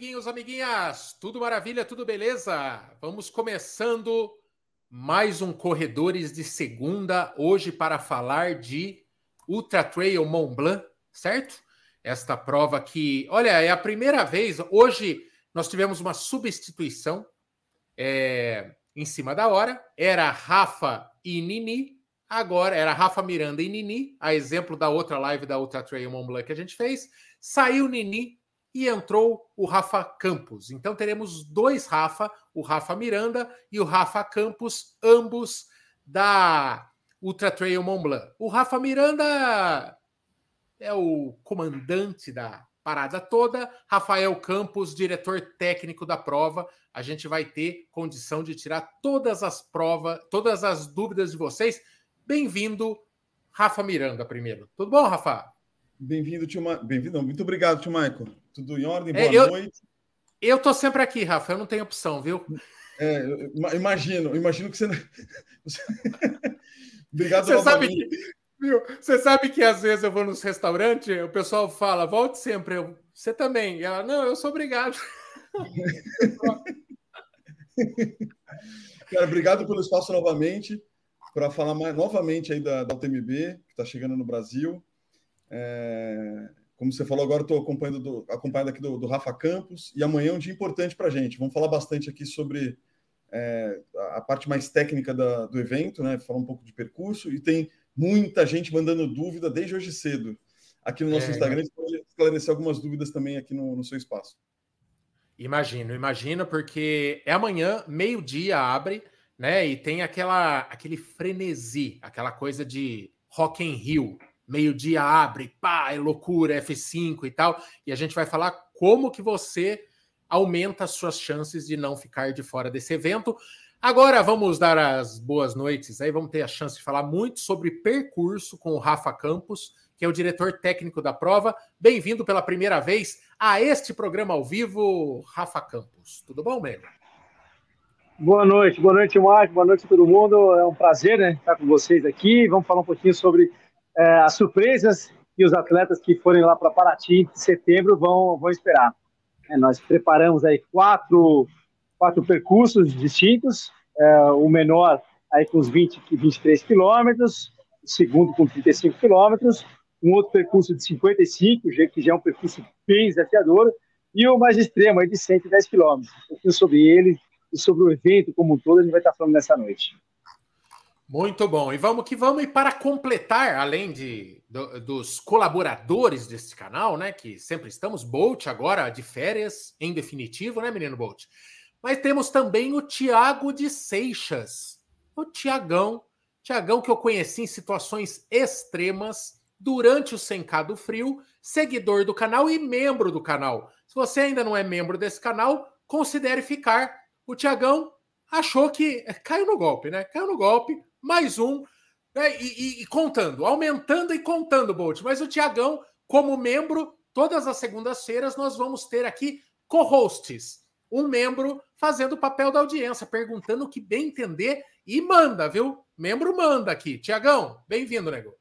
amiguinhos, amiguinhas? Tudo maravilha, tudo beleza? Vamos começando mais um Corredores de Segunda, hoje para falar de Ultra Trail Mont Blanc, certo? Esta prova que, olha, é a primeira vez, hoje nós tivemos uma substituição é, em cima da hora, era Rafa e Nini, agora era Rafa Miranda e Nini, a exemplo da outra live da Ultra Trail Mont Blanc que a gente fez, saiu Nini, e entrou o Rafa Campos. Então teremos dois Rafa, o Rafa Miranda e o Rafa Campos, ambos da Ultra Trail Mont Blanc. O Rafa Miranda é o comandante da parada toda, Rafael Campos, diretor técnico da prova. A gente vai ter condição de tirar todas as provas, todas as dúvidas de vocês. Bem-vindo, Rafa Miranda, primeiro. Tudo bom, Rafa? Bem-vindo, tio Ma... Bem-vindo, muito obrigado, tio Michael. Tudo em ordem? É, Boa é, eu, noite. Eu tô sempre aqui, Rafa, eu não tenho opção, viu? É, imagino, imagino que você. obrigado, você sabe que, viu? Você sabe que às vezes eu vou nos restaurantes, o pessoal fala, volte sempre. Eu, você também. E ela, não, eu sou obrigado. Cara, obrigado pelo espaço novamente, para falar mais novamente aí da, da UTMB, que está chegando no Brasil. É, como você falou, agora estou acompanhando, do, acompanhando aqui do, do, Rafa Campos, e amanhã é um dia importante para a gente. Vamos falar bastante aqui sobre é, a parte mais técnica da, do evento, né? falar um pouco de percurso, e tem muita gente mandando dúvida desde hoje cedo. Aqui no nosso é, Instagram, você pode esclarecer algumas dúvidas também aqui no, no seu espaço. Imagino, imagino, porque é amanhã, meio-dia abre, né? E tem aquela, aquele frenesi, aquela coisa de Rock in Rio, meio-dia abre, pá, é loucura, F5 e tal. E a gente vai falar como que você aumenta as suas chances de não ficar de fora desse evento. Agora vamos dar as boas noites. Aí vamos ter a chance de falar muito sobre percurso com o Rafa Campos, que é o diretor técnico da prova. Bem-vindo pela primeira vez a este programa ao vivo, Rafa Campos. Tudo bom, meu? Boa noite, boa noite, Marco, boa noite a todo mundo. É um prazer né, estar com vocês aqui. Vamos falar um pouquinho sobre é, as surpresas que os atletas que forem lá para Paraty em setembro vão, vão esperar. É, nós preparamos aí quatro, quatro percursos distintos, é, o menor aí com os 20, 23 quilômetros, o segundo com 35 quilômetros, um outro percurso de 55, que já é um percurso bem desafiador, e o mais extremo aí de 110 quilômetros. Um pouquinho sobre ele e sobre o evento como um todo, a gente vai estar falando nessa noite. Muito bom. E vamos que vamos. E para completar, além de, do, dos colaboradores desse canal, né? Que sempre estamos, Bolt agora de férias, em definitivo, né, menino Bolt? Mas temos também o Tiago de Seixas. O Tiagão. Tiagão que eu conheci em situações extremas durante o Sencado Frio, seguidor do canal e membro do canal. Se você ainda não é membro desse canal, considere ficar. O Tiagão achou que caiu no golpe, né? Caiu no golpe, mais um, né? e, e, e, contando, aumentando e contando, Bolt. Mas o Tiagão, como membro, todas as segundas-feiras nós vamos ter aqui co-hosts. Um membro fazendo o papel da audiência, perguntando o que bem entender e manda, viu? Membro manda aqui. Tiagão, bem-vindo, nego.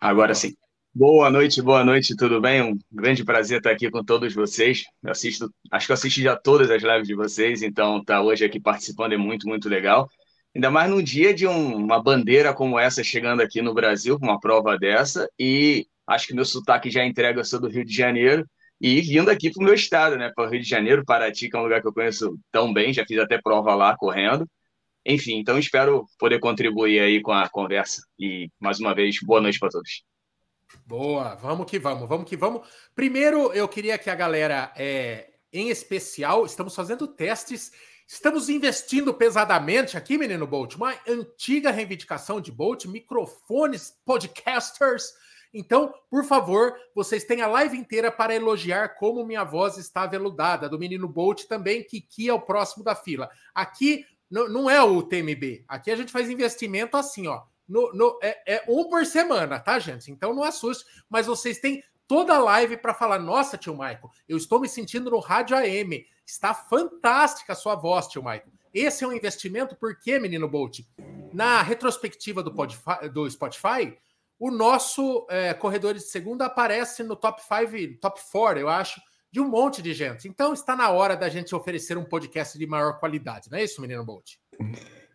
Agora sim. Boa noite, boa noite, tudo bem? Um grande prazer estar aqui com todos vocês. Eu assisto, acho que eu assisti já todas as lives de vocês, então estar tá hoje aqui participando é muito, muito legal. Ainda mais num dia de um, uma bandeira como essa chegando aqui no Brasil, com uma prova dessa, e acho que meu sotaque já entrega, eu sou do Rio de Janeiro, e vindo aqui para o meu estado, né, para o Rio de Janeiro, Paraty, que é um lugar que eu conheço tão bem, já fiz até prova lá correndo. Enfim, então espero poder contribuir aí com a conversa. E mais uma vez, boa noite para todos. Boa, vamos que vamos, vamos que vamos. Primeiro, eu queria que a galera, é, em especial, estamos fazendo testes, estamos investindo pesadamente aqui, menino Bolt, uma antiga reivindicação de Bolt, microfones, podcasters. Então, por favor, vocês têm a live inteira para elogiar como minha voz está aveludada, do menino Bolt também, que é o próximo da fila. Aqui não é o TMB, aqui a gente faz investimento assim, ó no, no, é, é, um por semana, tá, gente? Então não assuste, mas vocês têm toda a live para falar: nossa, tio Maico, eu estou me sentindo no rádio AM. Está fantástica a sua voz, tio Maico. Esse é um investimento, porque, menino Bolt? Na retrospectiva do, Podify, do Spotify, o nosso é, de Segunda aparece no top 5, top 4, eu acho, de um monte de gente. Então está na hora da gente oferecer um podcast de maior qualidade, não é isso, menino Bolt?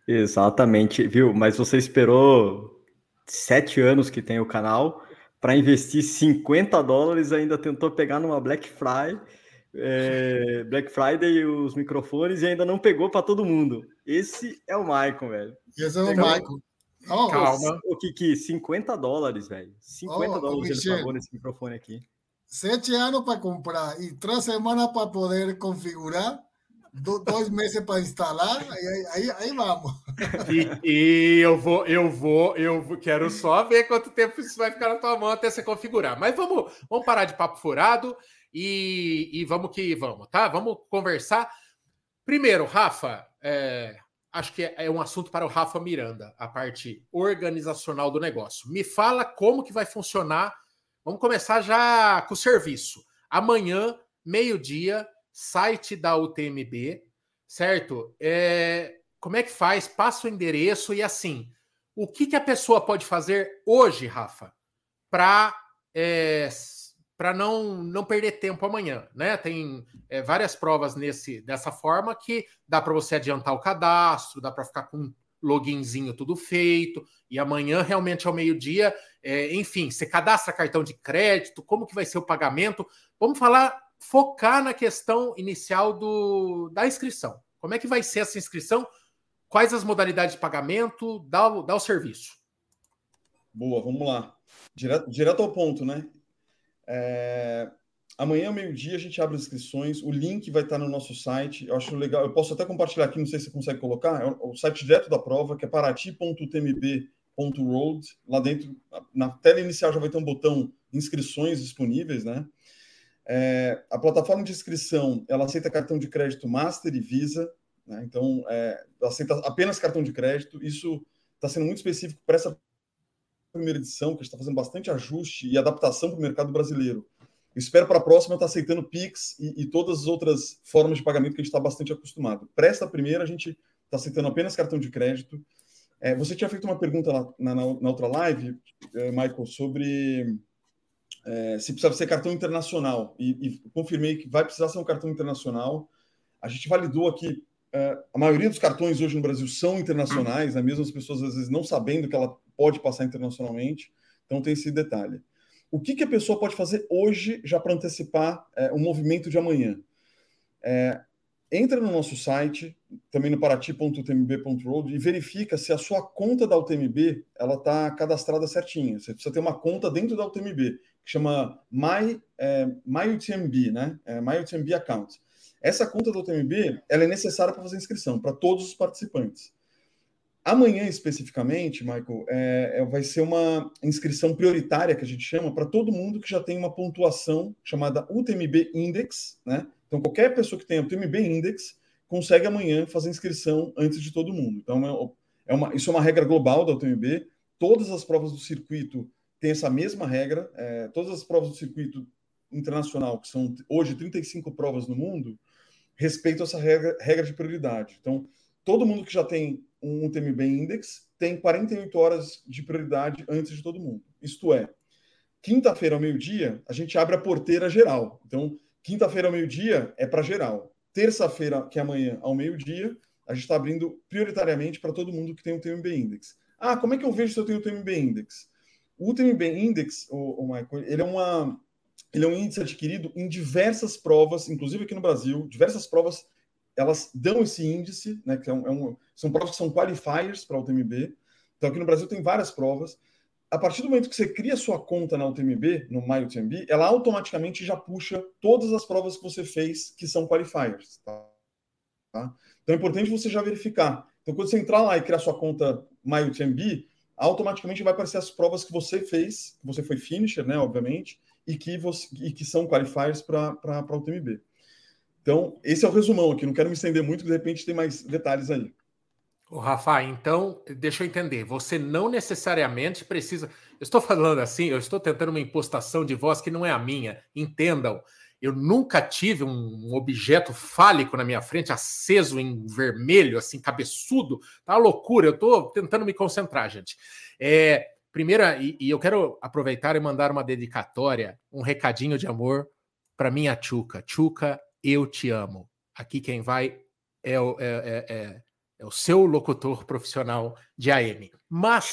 Exatamente, viu? Mas você esperou sete anos que tem o canal para investir 50 dólares, ainda tentou pegar numa Black Friday, é, Black Friday os microfones e ainda não pegou para todo mundo. Esse é o Michael, velho. Esse é o Michael. Oh, Calma. O Kiki, 50 dólares, velho. 50 oh, dólares Michel, ele pagou nesse microfone aqui. Sete anos para comprar e três semanas para poder configurar, dois meses para instalar, aí, aí, aí vamos. E, e, eu vou, eu vou, eu quero só ver quanto tempo isso vai ficar na tua mão até você configurar. Mas vamos, vamos parar de papo furado e, e vamos que vamos, tá? Vamos conversar. Primeiro, Rafa, é, acho que é um assunto para o Rafa Miranda, a parte organizacional do negócio. Me fala como que vai funcionar. Vamos começar já com o serviço. Amanhã, meio-dia, site da UTMB, certo? É, como é que faz? Passa o endereço e assim. O que, que a pessoa pode fazer hoje, Rafa, para é, para não, não perder tempo amanhã, né? Tem é, várias provas nesse dessa forma que dá para você adiantar o cadastro, dá para ficar com loginzinho tudo feito e amanhã realmente ao meio-dia, é, enfim, você cadastra cartão de crédito, como que vai ser o pagamento? Vamos falar, focar na questão inicial do, da inscrição. Como é que vai ser essa inscrição? Quais as modalidades de pagamento? Dá, dá o serviço. Boa, vamos lá. Direto, direto ao ponto, né? É, amanhã, meio-dia, a gente abre as inscrições. O link vai estar no nosso site. Eu acho legal. Eu posso até compartilhar aqui, não sei se você consegue colocar. É o site direto da prova, que é parati.tmb.road. Lá dentro, na tela inicial, já vai ter um botão inscrições disponíveis, né? É, a plataforma de inscrição ela aceita cartão de crédito Master e Visa, né? então é, aceita apenas cartão de crédito. Isso está sendo muito específico para essa primeira edição, que está fazendo bastante ajuste e adaptação para o mercado brasileiro. espero para a próxima estar tá aceitando Pix e, e, todas as outras formas de pagamento que a gente está bastante acostumado. Para esta primeira, a gente está aceitando apenas cartão de crédito. É, você tinha feito uma pergunta lá, na, na, na, outra live, é, Michael, sobre é, se precisa ser cartão internacional. E, e, confirmei que vai precisar ser um cartão internacional. A gente validou aqui. É, a maioria dos cartões hoje no Brasil são internacionais, né? mesmo as pessoas às vezes não sabendo que ela pode passar internacionalmente. Então tem esse detalhe. O que, que a pessoa pode fazer hoje já para antecipar é, o movimento de amanhã? É, entra no nosso site, também no parati.utmb.road, e verifica se a sua conta da UTMB ela está cadastrada certinha. Você precisa ter uma conta dentro da UTMB, que chama My, é, MyUTMB, né? É, MyUTMB Account. Essa conta da UTMB ela é necessária para fazer inscrição, para todos os participantes. Amanhã, especificamente, Michael, é, é, vai ser uma inscrição prioritária que a gente chama para todo mundo que já tem uma pontuação chamada UTMB Index, né? Então, qualquer pessoa que tenha UTMB Index consegue amanhã fazer inscrição antes de todo mundo. Então, é, é uma, isso é uma regra global da UTMB. Todas as provas do circuito têm essa mesma regra. É, todas as provas do circuito internacional, que são hoje 35 provas no mundo, respeitam essa regra, regra de prioridade. Então, todo mundo que já tem um UTMB Index tem 48 horas de prioridade antes de todo mundo. Isto é, quinta-feira ao meio-dia, a gente abre a porteira geral. Então, quinta-feira ao meio-dia é para geral. Terça-feira, que é amanhã, ao meio-dia, a gente está abrindo prioritariamente para todo mundo que tem o UTMB Index. Ah, como é que eu vejo se eu tenho o UTMB Index? O UTMB Index, o, o Michael, ele é uma ele é um índice adquirido em diversas provas, inclusive aqui no Brasil, diversas provas elas dão esse índice, né, que é um, é um, são provas que são qualifiers para a UTMB. Então, aqui no Brasil tem várias provas. A partir do momento que você cria sua conta na UTMB, no MyUTMB, ela automaticamente já puxa todas as provas que você fez que são qualifiers. Tá? Tá? Então, é importante você já verificar. Então, quando você entrar lá e criar sua conta MyUTMB, automaticamente vai aparecer as provas que você fez, que você foi finisher, né, obviamente, e que, você, e que são qualifiers para a UTMB. Então, esse é o resumão aqui. Não quero me estender muito, de repente tem mais detalhes aí. O Rafa, então, deixa eu entender. Você não necessariamente precisa. Eu estou falando assim, eu estou tentando uma impostação de voz que não é a minha. Entendam. Eu nunca tive um objeto fálico na minha frente, aceso em vermelho, assim, cabeçudo. Tá uma loucura. Eu estou tentando me concentrar, gente. É, Primeira, e, e, eu quero aproveitar e mandar uma dedicatória, um recadinho de amor para minha Tchuca. Tchuca, eu te amo. Aqui quem vai é o, é, é, é, é o seu locutor profissional de AM. Mas.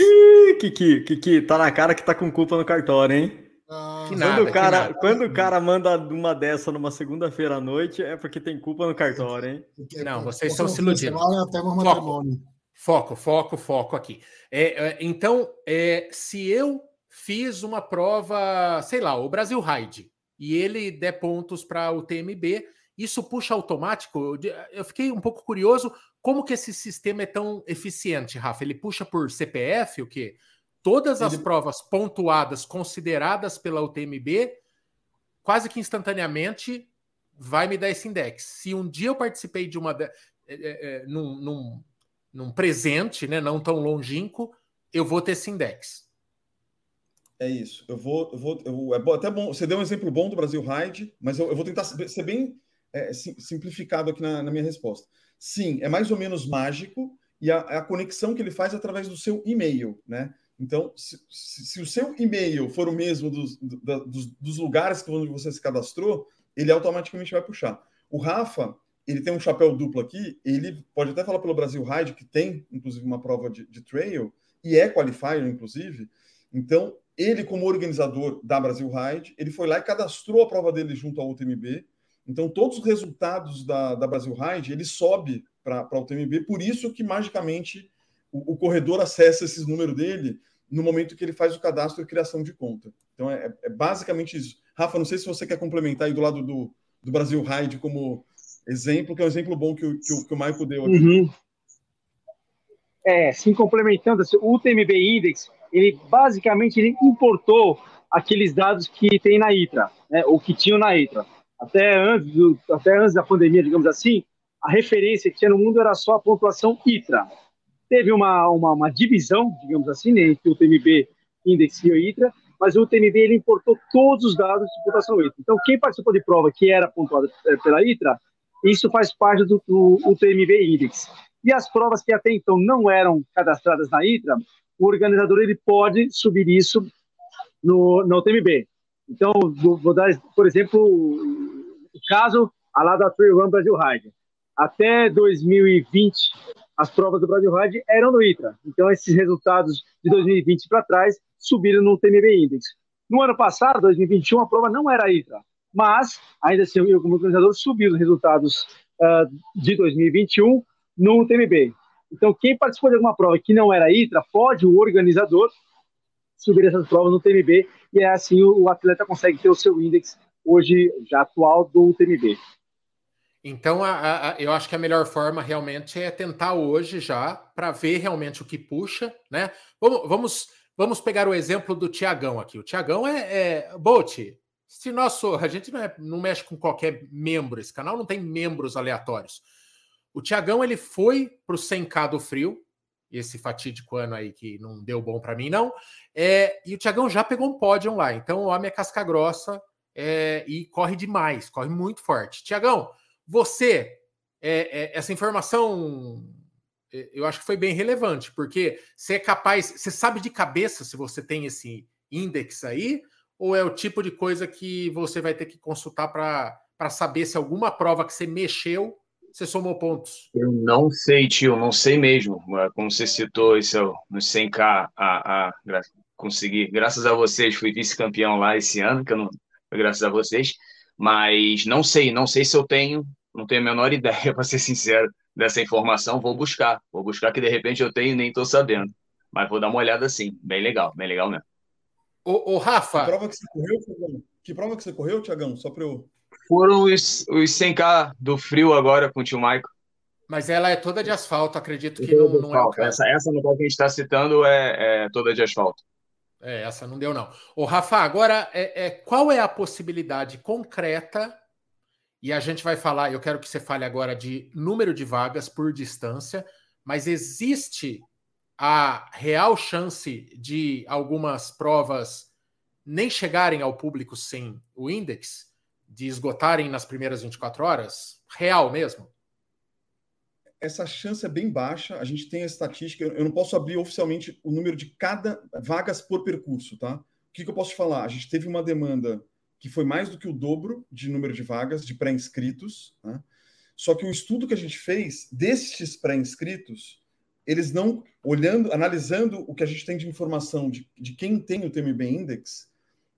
Kiki, Kiki, tá na cara que tá com culpa no cartório, hein? Ah, nada, quando, o cara, quando o cara manda uma dessa numa segunda-feira à noite, é porque tem culpa no cartório, hein? Não, vocês estão se iludindo. Até foco, foco, foco, foco aqui. É, é, então, é, se eu fiz uma prova, sei lá, o Brasil Ride, e ele der pontos para o TMB, isso puxa automático. Eu fiquei um pouco curioso como que esse sistema é tão eficiente, Rafa. Ele puxa por CPF, o quê? Todas as Ele... provas pontuadas, consideradas pela UTMB, quase que instantaneamente vai me dar esse index. Se um dia eu participei de uma. É, é, é, num, num, num, presente, né, não tão longínquo, eu vou ter esse index. É isso. Eu vou. Eu vou eu, é bom, até bom. Você deu um exemplo bom do Brasil Ride, mas eu, eu vou tentar ser bem é, simplificado aqui na, na, minha resposta. Sim, é mais ou menos mágico e a, a conexão que ele faz é através do seu e-mail, né? Então, se, se, se o seu e-mail for o mesmo dos, dos, dos lugares que você se cadastrou, ele automaticamente vai puxar. O Rafa, ele tem um chapéu duplo aqui, ele pode até falar pelo Brasil Ride, que tem, inclusive, uma prova de, de trail, e é qualifier, inclusive. Então, ele, como organizador da Brasil Ride, ele foi lá e cadastrou a prova dele junto ao UTMB. Então, todos os resultados da, da Brasil Ride, ele sobe para o UTMB, por isso que, magicamente, o, o, corredor acessa esses números dele no momento que ele faz o cadastro e criação de conta. Então é, é basicamente isso. Rafa, não sei se você quer complementar aí do lado do, do Brasil Ride como exemplo, que é um exemplo bom que o, que o, que o Michael deu aqui. Uhum. É, sim, complementando, assim, o TMB Index, ele basicamente ele importou aqueles dados que tem na ITRA, né, ou que tinham na ITRA. Até antes, do, até antes da pandemia, digamos assim, a referência que tinha no mundo era só a pontuação ITRA, Teve uma, uma, uma divisão, digamos assim, né, entre o TMB Index e ITRA, mas o TMB ele importou todos os dados de pontuação ITRA. Então, quem participou de prova que era pontuada é, pela ITRA, isso faz parte do, do UTMB Index. E as provas que até então não eram cadastradas na ITRA, o organizador ele pode subir isso no, no UTMB. Então, vou dar, por exemplo, o caso a lá da Trail Run Brasil Ride. Até 2020, as provas do Brasil Ride eram no ITRA. Então, esses resultados de 2020 para trás subiram no TMB Index. No ano passado, 2021, a prova não era ITRA, mas, ainda assim, eu, como organizador, subi os resultados uh, de 2021 no TMB. Então, quem participou de alguma prova que não era ITRA, pode o organizador subir essas provas no TMB e é assim o, o atleta consegue ter o seu índice hoje já atual do TMB. Então, a, a, eu acho que a melhor forma realmente é tentar hoje já para ver realmente o que puxa, né? Vamos, vamos, vamos pegar o exemplo do Tiagão aqui. O Tiagão é, é Bolt. Se nosso, a gente não, é, não mexe com qualquer membro, esse canal não tem membros aleatórios. O Tiagão ele foi para o 100k do frio, esse fatídico ano aí que não deu bom para mim não. É, e o Tiagão já pegou um pódio lá. Então o homem é casca grossa é, e corre demais, corre muito forte. Tiagão você, é, é, essa informação, é, eu acho que foi bem relevante, porque você é capaz, você sabe de cabeça se você tem esse index aí, ou é o tipo de coisa que você vai ter que consultar para saber se alguma prova que você mexeu, você somou pontos? Eu não sei, tio, não sei mesmo. Como você citou, isso no 100K, a, a, a conseguir, graças a vocês, fui vice-campeão lá esse ano, que eu não, graças a vocês. Mas não sei, não sei se eu tenho, não tenho a menor ideia, para ser sincero, dessa informação. Vou buscar, vou buscar que de repente eu tenho e nem estou sabendo. Mas vou dar uma olhada sim, bem legal, bem legal mesmo. O, o Rafa. Que prova que você correu, Tiagão? Que prova que você correu, Tiagão? Só para eu. Foram os, os 100k do frio agora com o tio Maico. Mas ela é toda de asfalto, acredito que não, não é. Essa, essa no qual que a gente está citando é, é toda de asfalto. É, essa não deu, não. Ô, Rafa, agora, é, é, qual é a possibilidade concreta? E a gente vai falar, eu quero que você fale agora de número de vagas por distância, mas existe a real chance de algumas provas nem chegarem ao público sem o index, de esgotarem nas primeiras 24 horas? Real mesmo? Essa chance é bem baixa. A gente tem a estatística, eu não posso abrir oficialmente o número de cada vagas por percurso, tá? O que, que eu posso falar? A gente teve uma demanda que foi mais do que o dobro de número de vagas de pré-inscritos, né? Só que o estudo que a gente fez desses pré-inscritos, eles não olhando, analisando o que a gente tem de informação de, de quem tem o TMB Index,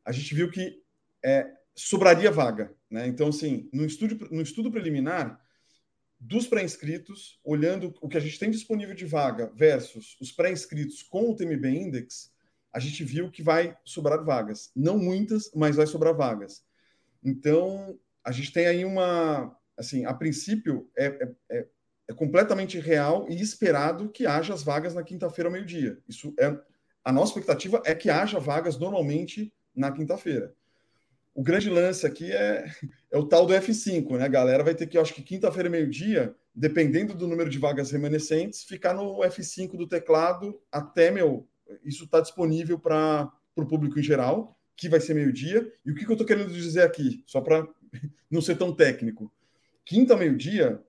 a gente viu que é, sobraria vaga, né? Então, assim, no estudo, no estudo preliminar, dos pré-inscritos, olhando o que a gente tem disponível de vaga versus os pré-inscritos com o TMB Index, a gente viu que vai sobrar vagas. Não muitas, mas vai sobrar vagas. Então, a gente tem aí uma. Assim, a princípio, é, é, é, é completamente real e esperado que haja as vagas na quinta-feira ao meio-dia. Isso é. A nossa expectativa é que haja vagas normalmente na quinta-feira. O grande lance aqui é, é o tal do F5, né? A galera vai ter que, acho que quinta-feira, meio-dia, dependendo do número de vagas remanescentes, ficar no F5 do teclado até, meu, isso está disponível para o público em geral, que vai ser meio-dia. E o que, que eu estou querendo dizer aqui, só para não ser tão técnico? Quinta, meio-dia,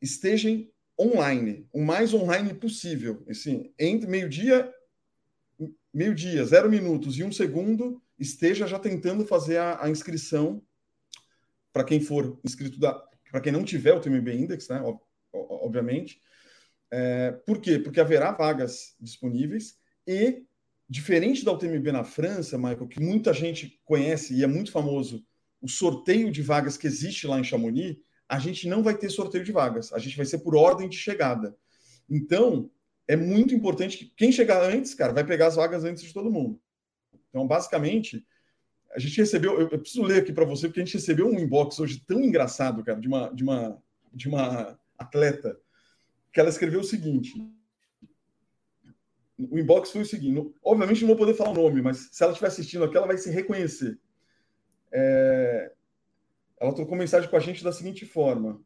estejam online, o mais online possível. Assim, entre meio-dia, meio-dia, zero minutos e um segundo, esteja já tentando fazer a, a inscrição para quem for inscrito da, para quem não tiver o TMB Index, né? Obviamente. É, por quê? Porque haverá vagas disponíveis e, diferente da UTMB na França, Michael, que muita gente conhece e é muito famoso, o sorteio de vagas que existe lá em Chamonix, a gente não vai ter sorteio de vagas, a gente vai ser por ordem de chegada. Então, é muito importante que quem chegar antes, cara, vai pegar as vagas antes de todo mundo. Então, basicamente, a gente recebeu, eu, preciso ler aqui para você, porque a gente recebeu um inbox hoje tão engraçado, cara, de uma, de uma, de uma atleta, que ela escreveu o seguinte. O inbox foi o seguinte: obviamente não vou poder falar o nome, mas se ela estiver assistindo aqui, ela vai se reconhecer. É, ela trocou mensagem com a gente da seguinte forma: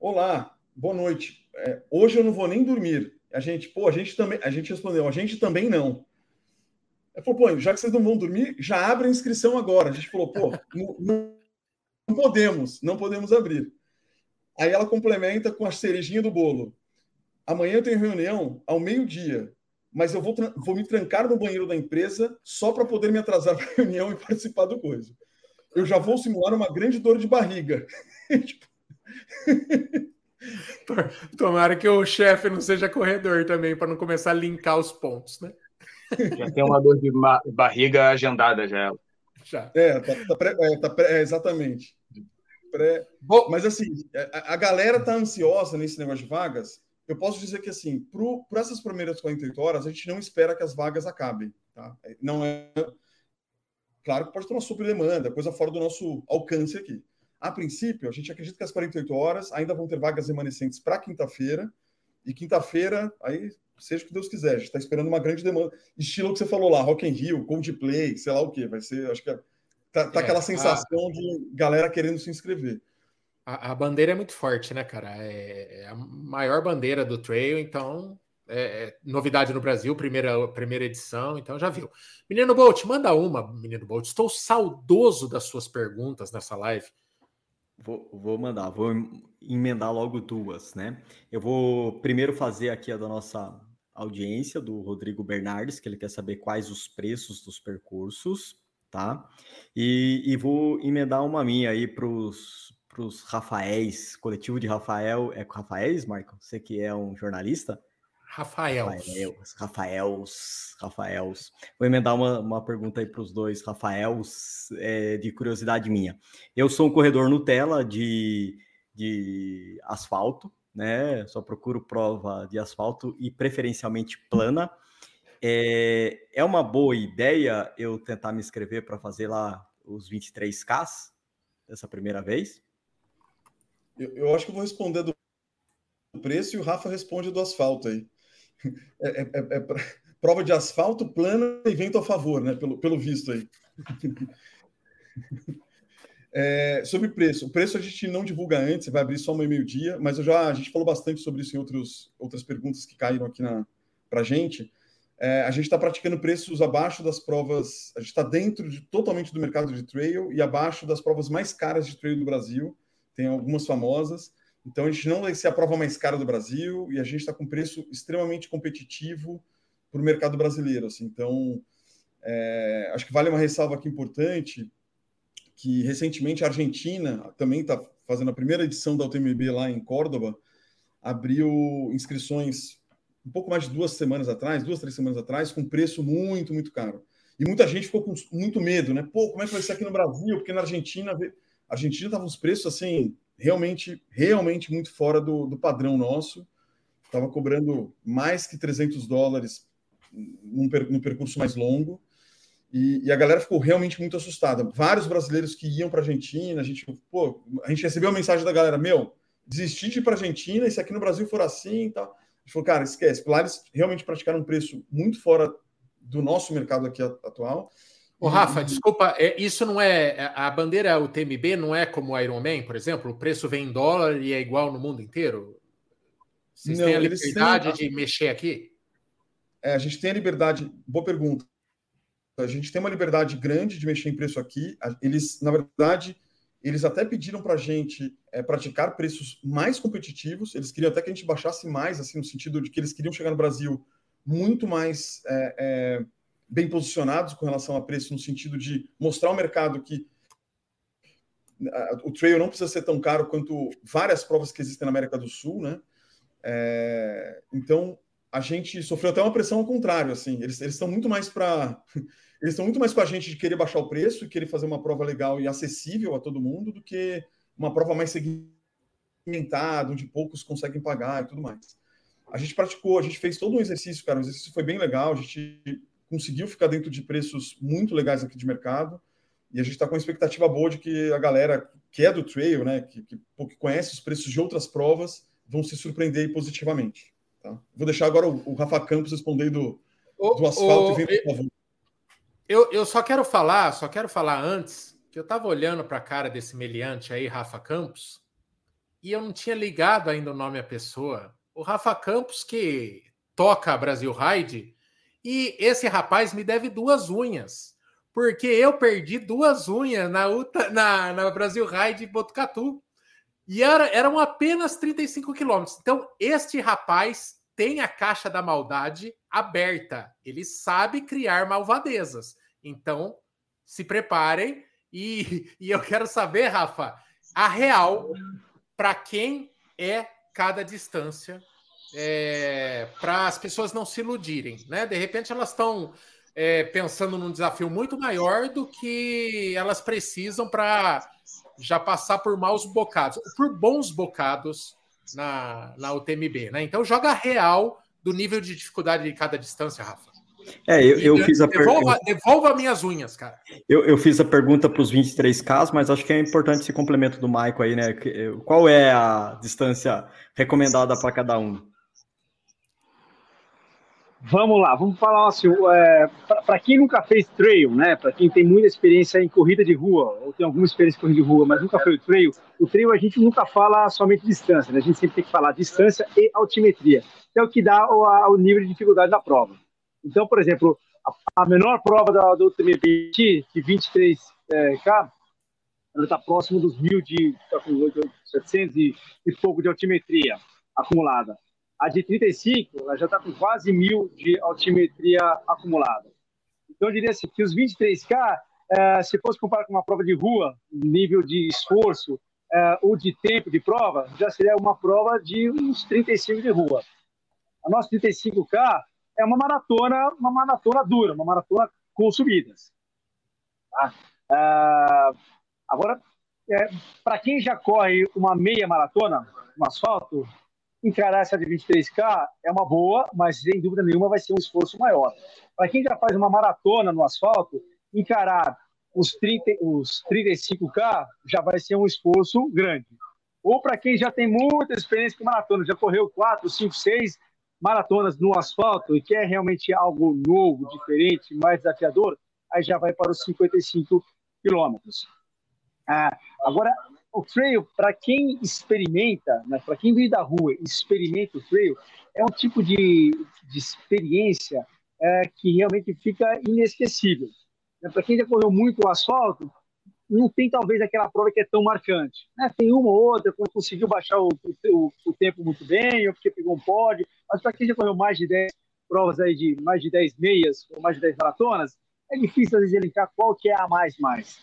Olá, boa noite. É, hoje eu não vou nem dormir. A gente, pô, a gente também, a gente respondeu, a gente também não. Ela falou, pô, já que vocês não vão dormir, já abre a inscrição agora. A gente falou, pô, não, não podemos, não podemos abrir. Aí ela complementa com a cerejinha do bolo. Amanhã eu tenho reunião ao meio-dia, mas eu vou, vou me trancar no banheiro da empresa só para poder me atrasar para a reunião e participar do coisa. Eu já vou simular uma grande dor de barriga. tipo... Tomara que o chefe não seja corredor também, para não começar a linkar os pontos, né? Já tem uma dor de barriga agendada já. já. É, tá, tá pré, é, tá pré, é, exatamente. Pré... Bom, mas assim, é, a, a galera tá ansiosa nesse negócio de vagas. Eu posso dizer que assim, para essas primeiras 48 horas, a gente não espera que as vagas acabem. Tá? Não é. Claro que pode ter uma super demanda, coisa fora do nosso alcance aqui. A princípio, a gente acredita que as 48 horas ainda vão ter vagas remanescentes para quinta-feira. E quinta-feira, aí seja o que Deus quiser. A gente está esperando uma grande demanda. Estilo que você falou lá, Rock in Rio, Coldplay, sei lá o que. Vai ser, acho que é, tá, tá é, aquela sensação a... de galera querendo se inscrever. A, a, bandeira é muito forte, né, cara? É, é a maior bandeira do trail, então é, é, novidade no Brasil, primeira, primeira edição, então já viu. Menino Bolt, manda uma, menino Bolt. Estou saudoso das suas perguntas nessa live. Vou, vou mandar, vou emendar logo duas, né? Eu vou primeiro fazer aqui a da nossa audiência, do Rodrigo Bernardes, que ele quer saber quais os preços dos percursos, tá? E, e vou emendar uma minha aí para os Rafaéis, coletivo de Rafael. É Rafaéis, Marco? Você que é um jornalista? Rafael. Rafaels, Rafaels, Rafaels. Vou emendar uma, uma pergunta aí para os dois Rafaels, é, de curiosidade minha. Eu sou um corredor Nutella de, de asfalto, né? Só procuro prova de asfalto e preferencialmente plana. É, é uma boa ideia eu tentar me inscrever para fazer lá os 23Ks dessa primeira vez? Eu, eu acho que vou responder do preço e o Rafa responde do asfalto aí. É, é, é, é prova de asfalto plana e vento a favor, né? Pelo, pelo visto aí. É, sobre preço, o preço a gente não divulga antes, vai abrir só no meio-dia, mas eu já a gente falou bastante sobre isso em outros, outras perguntas que caíram aqui para a gente. É, a gente está praticando preços abaixo das provas, a gente está dentro de, totalmente do mercado de trail e abaixo das provas mais caras de trail do Brasil. Tem algumas famosas. Então a gente não vai ser a prova mais cara do Brasil e a gente está com preço extremamente competitivo para o mercado brasileiro. Assim. Então é, acho que vale uma ressalva aqui importante que recentemente a Argentina também está fazendo a primeira edição da UTMB lá em Córdoba, abriu inscrições um pouco mais de duas semanas atrás, duas, três semanas atrás, com preço muito, muito caro. E muita gente ficou com muito medo, né? Pô, como é que vai ser aqui no Brasil? Porque na Argentina, a Argentina estava uns preços assim, realmente, realmente muito fora do, do padrão nosso. Estava cobrando mais que 300 dólares num, num percurso mais longo. E, e, a galera ficou realmente muito assustada. Vários brasileiros que iam para a Argentina, a gente, pô, a gente recebeu a mensagem da galera: meu, desisti de ir para a Argentina, e se aqui no Brasil for assim e tal. A gente falou, cara, esquece. Lá eles realmente praticaram um preço muito fora do nosso mercado aqui atual. Ô, Rafa, desculpa, é, isso não é. é a bandeira UTMB não é como o Ironman, por exemplo? O preço vem em dólar e é igual no mundo inteiro? Vocês não, têm a liberdade têm... de mexer aqui? É, a gente tem a liberdade. Boa pergunta. A gente tem uma liberdade grande de mexer em preço aqui. Eles, na verdade, eles até pediram para a gente é, praticar preços mais competitivos. Eles queriam até que a gente baixasse mais, assim, no sentido de que eles queriam chegar no Brasil muito mais é, é, bem posicionados com relação a preço, no sentido de mostrar ao mercado que o trail não precisa ser tão caro quanto várias provas que existem na América do Sul, né? É, então a gente sofreu até uma pressão ao contrário, assim, eles, eles estão muito mais para eles estão muito mais com a gente de querer baixar o preço e querer fazer uma prova legal e acessível a todo mundo do que uma prova mais segmentada, onde poucos conseguem pagar e tudo mais. A gente praticou, a gente fez todo um exercício, cara, o exercício foi bem legal, a gente conseguiu ficar dentro de preços muito legais aqui de mercado e a gente está com uma expectativa boa de que a galera que é do trail, né, que, que, que conhece os preços de outras provas, vão se surpreender positivamente. Tá? Vou deixar agora o, o Rafa Campos responder do, do asfalto o, e vem, por favor. Eu, eu só quero falar, só quero falar antes, que eu estava olhando para a cara desse meliante aí, Rafa Campos, e eu não tinha ligado ainda o nome à pessoa. O Rafa Campos, que toca Brasil Ride, e esse rapaz me deve duas unhas, porque eu perdi duas unhas na, na, na Brasil Ride Botucatu. E era, eram apenas 35 quilômetros. Então, este rapaz tem a caixa da maldade aberta. Ele sabe criar malvadezas. Então, se preparem. E, e eu quero saber, Rafa, a real para quem é cada distância, é, para as pessoas não se iludirem, né? De repente elas estão é, pensando num desafio muito maior do que elas precisam para já passar por maus bocados, por bons bocados na, na UTMB, né? Então joga real do nível de dificuldade de cada distância, Rafa. É, eu, eu fiz a pergunta. Devolva minhas unhas, cara. Eu, eu fiz a pergunta para os 23Ks, mas acho que é importante esse complemento do Maico aí, né? Qual é a distância recomendada para cada um? Vamos lá, vamos falar assim, é, para quem nunca fez trail, né, para quem tem muita experiência em corrida de rua, ou tem alguma experiência em corrida de rua, mas nunca fez trail, o trail a gente nunca fala somente distância, né? a gente sempre tem que falar distância e altimetria, que é o que dá o, o nível de dificuldade da prova. Então, por exemplo, a, a menor prova da, do UTMB de 23K, é, ela está próximo dos mil de, com 700 e, e pouco de altimetria acumulada. A de 35, ela já está com quase mil de altimetria acumulada. Então, eu diria assim, que os 23K, é, se fosse comparar com uma prova de rua, nível de esforço é, ou de tempo de prova, já seria uma prova de uns 35 de rua. A nossa 35K é uma maratona, uma maratona dura, uma maratona com subidas. Tá? É, agora, é, para quem já corre uma meia maratona no asfalto, encarar essa de 23K é uma boa, mas sem dúvida nenhuma vai ser um esforço maior. Para quem já faz uma maratona no asfalto, encarar os, 30, os 35K já vai ser um esforço grande. Ou para quem já tem muita experiência com maratona, já correu 4, 5, 6 maratonas no asfalto e quer realmente algo novo, diferente, mais desafiador, aí já vai para os 55 quilômetros. Ah, agora, o trail, para quem experimenta, né, para quem vive da rua e experimenta o trail, é um tipo de, de experiência é, que realmente fica inesquecível. Né, para quem já correu muito o asfalto, não tem talvez aquela prova que é tão marcante. Né? Tem uma ou outra que conseguiu baixar o, o, o, tempo muito bem, ou porque pegou um pódio, mas para quem já correu mais de 10 provas aí de mais de 10 meias ou mais de 10 maratonas, é difícil às vezes elencar qual que é a mais mais.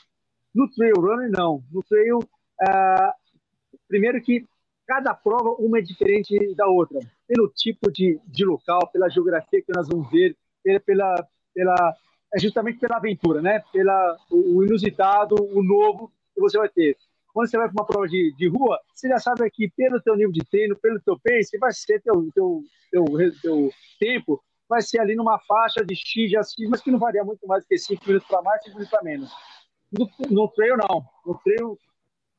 No trail runner, não. No trail, ah, primeiro que cada prova uma é diferente da outra, pelo tipo de, de local, pela geografia que nós vamos ver, pela, pela, é justamente pela aventura, né? Pela o, o inusitado, o novo que você vai ter. Quando você vai para uma prova de, de rua, você já sabe que pelo teu nível de treino, pelo teu pace, vai ser teu, teu, teu, teu tempo, vai ser ali numa faixa de X, de X, mas que não varia muito mais que 5 minutos para mais, 5 minutos para menos. No, no não. No trail,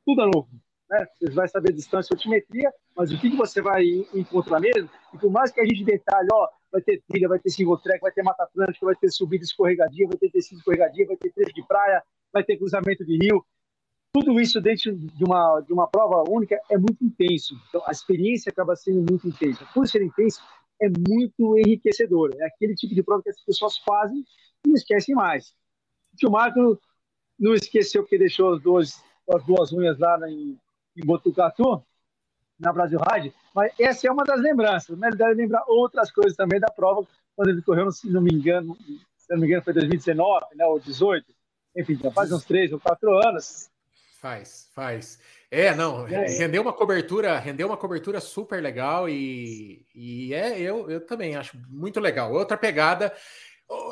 tudo é novo. Né? Você vai saber distância e altimetria, mas o que, que você vai encontrar mesmo, e por mais que a gente detalhe, ó, vai ter trilha, vai ter single track, vai ter mata atlântica, vai ter subida escorregadia, vai ter tecido escorregadia, vai ter trecho de praia, vai ter cruzamento de rio. Tudo isso dentro de uma, de uma prova única é muito intenso. Então, a experiência acaba sendo muito intensa. Por ser intenso, é muito enriquecedor. É aquele tipo de prova que as pessoas fazem e não esquecem mais. O tio Marco não esqueceu porque deixou as duas, as duas unhas lá em, em Botucatu, na Brasil Ride, mas essa é uma das lembranças. Né? Ele deve lembrar outras coisas também da prova, quando ele correu, se não me engano, se não me engano, foi 2019, né, ou 18, enfim, já faz uns três ou quatro anos. Faz, faz. É, não, é. rendeu uma cobertura, rendeu uma cobertura super legal e, e é, eu, eu também acho muito legal. Outra pegada.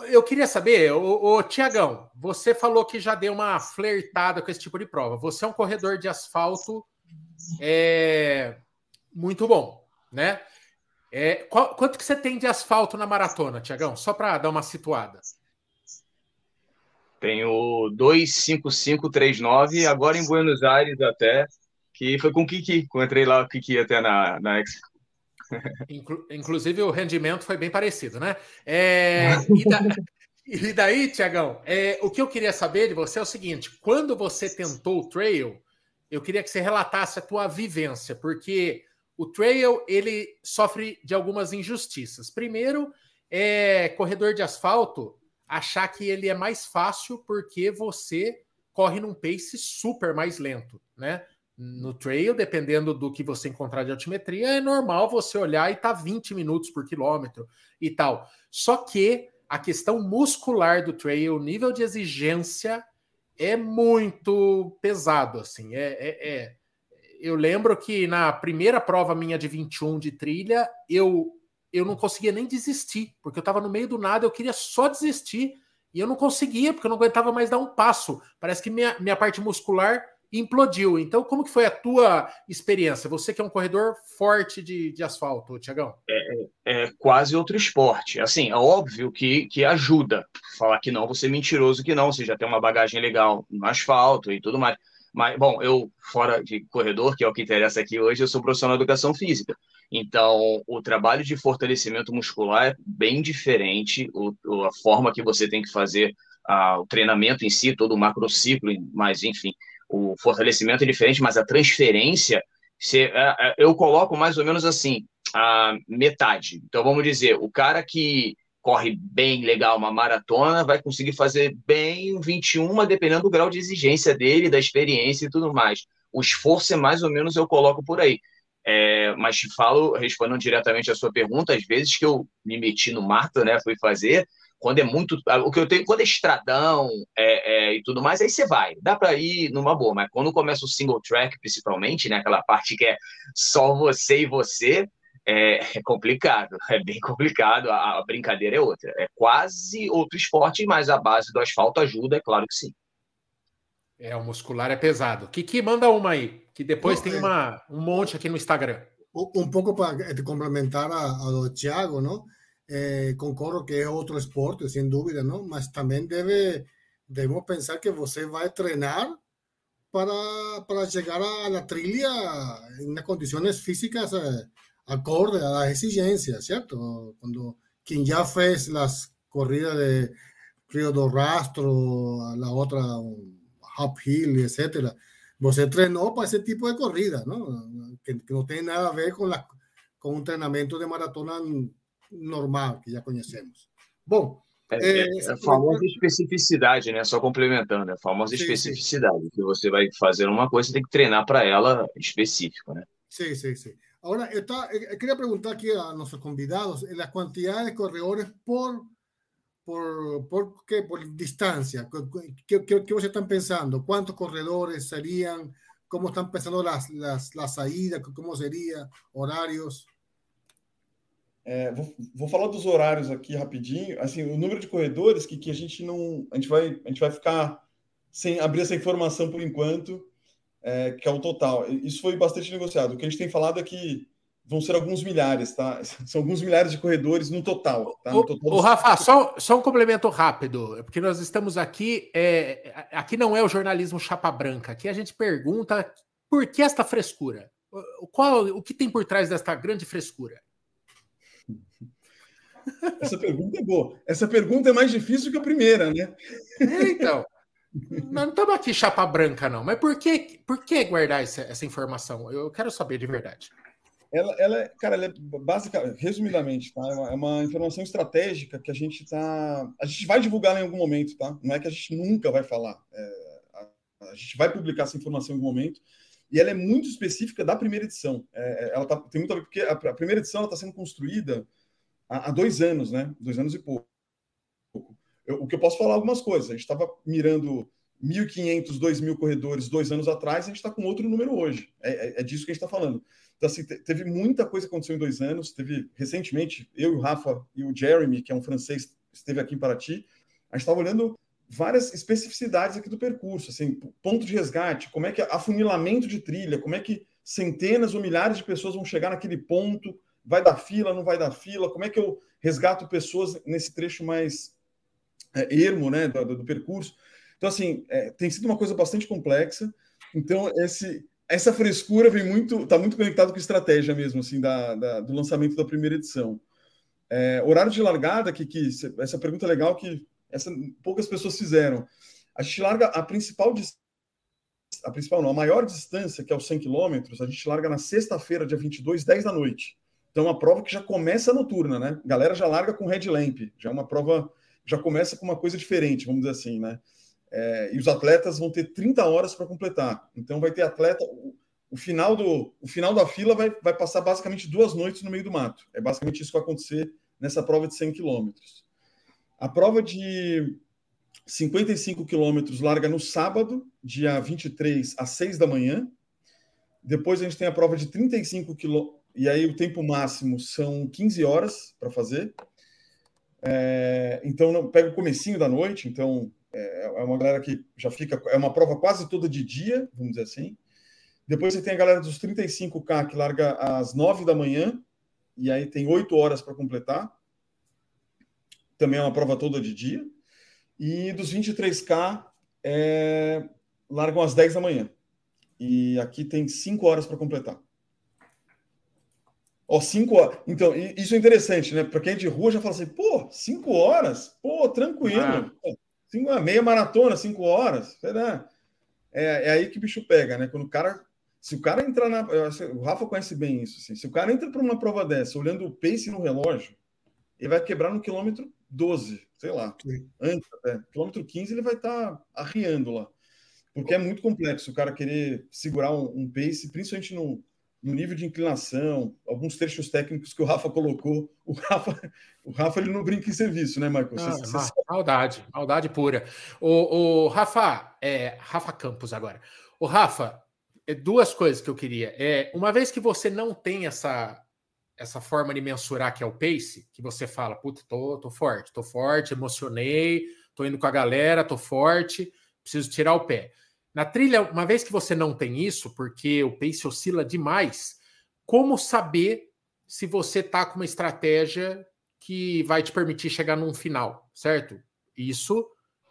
Eu queria saber, o, Tiagão, você falou que já deu uma flertada com esse tipo de prova. Você é um corredor de asfalto é, muito bom, né? É, qual, quanto que você tem de asfalto na maratona, Tiagão? Só para dar uma situada. Tenho 25539, agora em Buenos Aires até, que foi com o Kiki, que entrei lá, o Kiki até na, na Expo. Inclu inclusive o rendimento foi bem parecido, né? É, e, da, e, daí, Tiagão, é, o que eu queria saber de você é o seguinte: quando você tentou o trail, eu queria que você relatasse a tua vivência, porque o trail ele sofre de algumas injustiças. Primeiro, é corredor de asfalto achar que ele é mais fácil porque você corre num pace super mais lento, né? No trail, dependendo do que você encontrar de altimetria, é normal você olhar e tá 20 minutos por quilômetro e tal. Só que a questão muscular do trail, o nível de exigência é muito pesado, assim. É, é, é, Eu lembro que na primeira prova minha de 21 de trilha, eu, eu não conseguia nem desistir, porque eu estava no meio do nada, eu queria só desistir, e eu não conseguia, porque eu não aguentava mais dar um passo. Parece que minha, minha parte muscular implodiu. Então, como que foi a tua experiência? Você que é um corredor forte de, de asfalto, Tiagão. É, é, quase outro esporte. Assim, é óbvio que, que ajuda. Falar que não, você é mentiroso que não, você já tem uma bagagem legal no asfalto e tudo mais. Mas, bom, eu, fora de corredor, que é o que interessa aqui hoje, eu sou profissional de educação física. Então, o trabalho de fortalecimento muscular é bem diferente, o, a forma que você tem que fazer ah, o treinamento em si, todo o macrociclo, mas, enfim, o fortalecimento é diferente, mas a transferência, é, é, eu coloco mais ou menos assim, a metade. Então, vamos dizer, o cara que corre bem legal uma maratona vai conseguir fazer bem 21, dependendo do grau de exigência dele, da experiência e tudo mais. O esforço é mais ou menos eu coloco por aí. É, mas te falo, respondendo diretamente a sua pergunta, às vezes que eu me meti no mato, né, fui fazer, quando é muito. O que eu tenho, quando é estradão é, é, e tudo mais, aí você vai. Dá para ir numa boa, mas quando começa o single track, principalmente, né? Aquela parte que é só você e você, é, é complicado. É bem complicado. A, a, brincadeira é outra. É quase outro esporte, mas a base do asfalto ajuda, é claro que sim. É, o muscular é pesado. Kiki, manda uma aí, que depois tem uma, um monte aqui no Instagram. Um pouco para complementar a, a do Thiago, não? Eh, concordo que es otro esporte, sin duda, ¿no? Mas también debe, debemos pensar que você vai treinar para, para llegar a la trilha en unas condiciones físicas eh, acorde a las exigencias, ¿cierto? Cuando quien ya fez las corridas de Río do Rastro, la otra Hop Hill, etcétera, você treinou para ese tipo de corrida, ¿no? Que, que no tiene nada a ver con, la, con un entrenamiento de maratona normal que já conhecemos. Bom, É, é, é a famosa especificidade, né? Só complementando, é a famosa sim, especificidade. Sim. Que você vai fazer uma coisa, você tem que treinar para ela específico, né? Sim, sim, sim. Agora, eu, tá, eu queria perguntar aqui a nossos convidados a quantidade de corredores por por, por qué? Por distancia. ¿Qué, qué, qué están pensando? ¿Cuántos corredores serían? ¿Cómo están pensando las, las, las saídas? ¿Cómo sería? ¿Horarios? É, vou, vou, falar dos horários aqui rapidinho. Assim, o número de corredores que, que a gente não. A gente, vai, a gente vai ficar sem abrir essa informação por enquanto, é, que é o total. Isso foi bastante negociado. O que a gente tem falado é que vão ser alguns milhares, tá? São alguns milhares de corredores no total. Tá? No total o, o Rafa, só, só, um complemento rápido, porque nós estamos aqui. É, aqui não é o jornalismo chapa branca. Aqui a gente pergunta por que esta frescura? Qual, o que tem por trás desta grande frescura? Essa pergunta é boa. Essa pergunta é mais difícil que a primeira, né? É, então. Não estamos aqui chapa branca, não. Mas por que, por que guardar essa, essa informação? Eu quero saber de verdade. Ela, ela é, cara, ela é básica, resumidamente, tá? É uma, é uma, informação estratégica que a gente tá. A gente vai divulgar em algum momento, tá? Não é que a gente nunca vai falar. É, a, a, gente vai publicar essa informação em algum momento. E ela é muito específica da primeira edição. É, é ela tá, tem muito a ver, porque a, a primeira edição está sendo construída há, há, dois anos, né? Dois anos e pouco. Eu, o que eu posso falar algumas coisas. A gente estava mirando 1.500, 2.000 corredores dois anos atrás, a gente está com outro número hoje. É, é, é disso que a gente está falando. Então, assim, teve muita coisa que aconteceu em dois anos. Teve, recentemente, eu e o Rafa e o Jeremy, que é um francês, esteve aqui em Paraty. A gente estava olhando várias especificidades aqui do percurso, assim, ponto de resgate, como é que afunilamento de trilha, como é que centenas ou milhares de pessoas vão chegar naquele ponto, vai dar fila, não vai dar fila, como é que eu resgato pessoas nesse trecho mais é, ermo, né, do, do, percurso. Então, assim, é, tem sido uma coisa bastante complexa. Então, esse essa frescura vem muito, está muito conectado com estratégia mesmo, assim, da, da, do lançamento da primeira edição. É, horário de largada, que, essa pergunta é legal que essa, poucas pessoas fizeram. A gente larga a principal a principal não, a maior distância, que é os 100 quilômetros, a gente larga na sexta-feira, dia 22, 10 da noite. Então, é uma prova que já começa noturna, né? A galera já larga com headlamp, já é uma prova, já começa com uma coisa diferente, vamos dizer assim, né? É, e os atletas vão ter 30 horas para completar. Então vai ter atleta. O, o, final do, o final da fila vai, vai passar basicamente duas noites no meio do mato. É basicamente isso que vai acontecer nessa prova de 100 quilômetros. A prova de 55 quilômetros larga no sábado, dia 23 às 6 da manhã. Depois a gente tem a prova de 35 quilômetros, e aí o tempo máximo são 15 horas para fazer. É, então pega o comecinho da noite, então é, é uma galera que já fica. É uma prova quase toda de dia, vamos dizer assim. Depois você tem a galera dos 35K que larga às 9 da manhã, e aí tem 8 horas para completar. Também é uma prova toda de dia. E dos 23K é, largam às 10 da manhã. E aqui tem 5 horas para completar. Ó, 5 horas. Então, isso é interessante, né? Para quem é de rua já fala assim, pô, 5 horas? Pô, tranquilo. Ah. Cinco, meia maratona, cinco horas. Será? É, é aí que o bicho pega, né? Quando o cara. Se o cara entrar na. O Rafa conhece bem isso. Assim, se o cara entra para uma prova dessa, olhando o pace no relógio, ele vai quebrar no quilômetro 12, sei lá. Antes, é, quilômetro 15 ele vai estar tá arriando lá. Porque é muito complexo o cara querer segurar um, um pace, principalmente no, no nível de inclinação, alguns trechos técnicos que o Rafa colocou. O Rafa, o Rafa ele não brinca em serviço, né, Michael? Você, ah, você maldade, maldade pura. O, o Rafa, é, Rafa Campos agora. O Rafa, é duas coisas que eu queria. É, uma vez que você não tem essa essa forma de mensurar que é o pace, que você fala, puta, tô, tô forte, tô forte, emocionei, tô indo com a galera, tô forte, preciso tirar o pé. Na trilha, uma vez que você não tem isso, porque o pace oscila demais, como saber se você está com uma estratégia que vai te permitir chegar num final, certo? Isso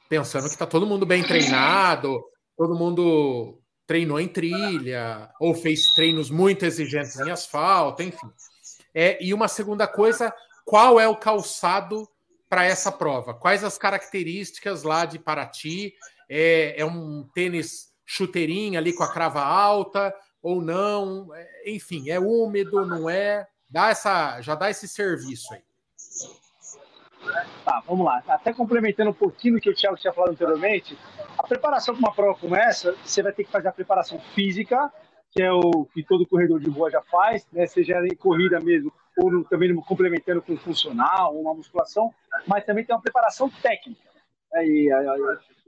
pensando que está todo mundo bem treinado, todo mundo treinou em trilha, ou fez treinos muito exigentes em asfalto, enfim. É, e uma segunda coisa, qual é o calçado para essa prova? Quais as características lá de Paraty? É, é um tênis chuteirinho ali com a crava alta ou não? É, enfim, é úmido, não é? Dá essa, já dá esse serviço aí. Tá, vamos lá. Até complementando um pouquinho o que o Thiago tinha falado anteriormente, a preparação para uma prova como essa, você vai ter que fazer a preparação física, que é o que todo corredor de rua já faz, né? seja em corrida mesmo, ou no, também complementando com funcional, uma musculação, mas também tem uma preparação técnica. Né? E,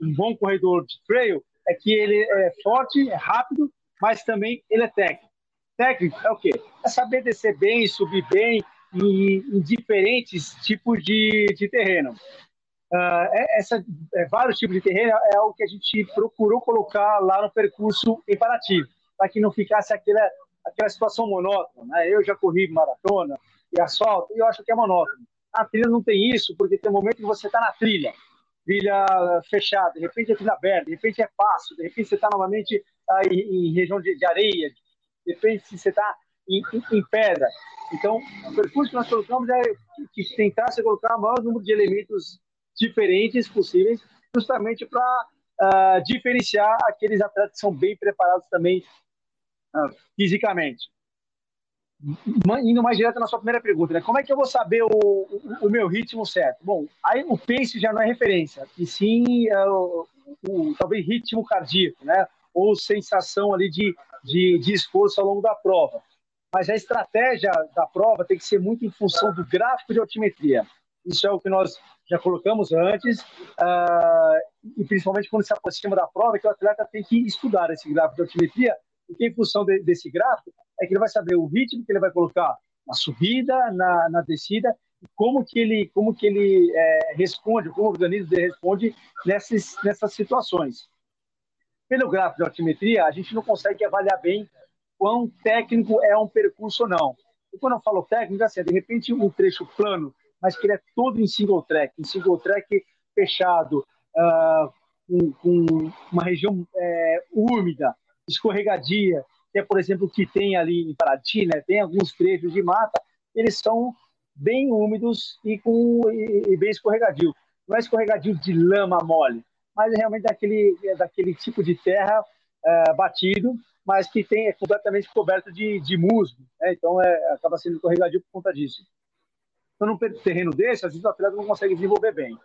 um bom corredor de trail é que ele é forte, é rápido, mas também ele é técnico. Técnico é o quê? É saber descer bem, subir bem em, em diferentes tipos de, de terreno. Uh, essa, é, vários tipos de terreno é algo que a gente procurou colocar lá no percurso em para que não ficasse aquela, aquela situação monótona. Né? Eu já corri maratona e asfalto, e eu acho que é monótono. A trilha não tem isso, porque tem um momento que você está na trilha, trilha fechada, de repente é trilha aberta, de repente é passo, de repente você está novamente ah, em, região de, de, areia, de repente você está em, em, em, pedra. Então, o percurso que nós colocamos é que tentar se colocar o maior número de elementos diferentes possíveis, justamente para ah, diferenciar aqueles atletas que são bem preparados também fisicamente. Indo mais direto na sua primeira pergunta, né? como é que eu vou saber o, o, o meu ritmo certo? Bom, aí o pace já não é referência, e sim uh, o, talvez ritmo cardíaco, né? ou sensação ali de, de, de esforço ao longo da prova. Mas a estratégia da prova tem que ser muito em função do gráfico de altimetria. Isso é o que nós já colocamos antes, uh, e principalmente quando se aproxima da prova, que o atleta tem que estudar esse gráfico de altimetria, porque em função de, desse gráfico é que ele vai saber o ritmo que ele vai colocar na subida, na, na descida, como que ele, como que ele é, responde, como o organismo responde nessas, nessas situações. Pelo gráfico de altimetria, a gente não consegue avaliar bem quão técnico é um percurso ou não. E quando eu falo técnico, é assim, de repente um trecho plano mas que ele é todo em single track, em single track fechado, uh, com, com, uma região é, úmida, escorregadia, é, por exemplo, o que tem ali em Paraty, né? tem alguns trechos de mata, eles são bem úmidos e, com, e, e bem escorregadio. Não é escorregadio de lama mole, mas é realmente daquele, é daquele tipo de terra é, batido, mas que tem, é completamente coberto de, de musgo, né? então é, acaba sendo escorregadio por conta disso. Então, num terreno desse, às vezes o atleta não consegue desenvolver bem.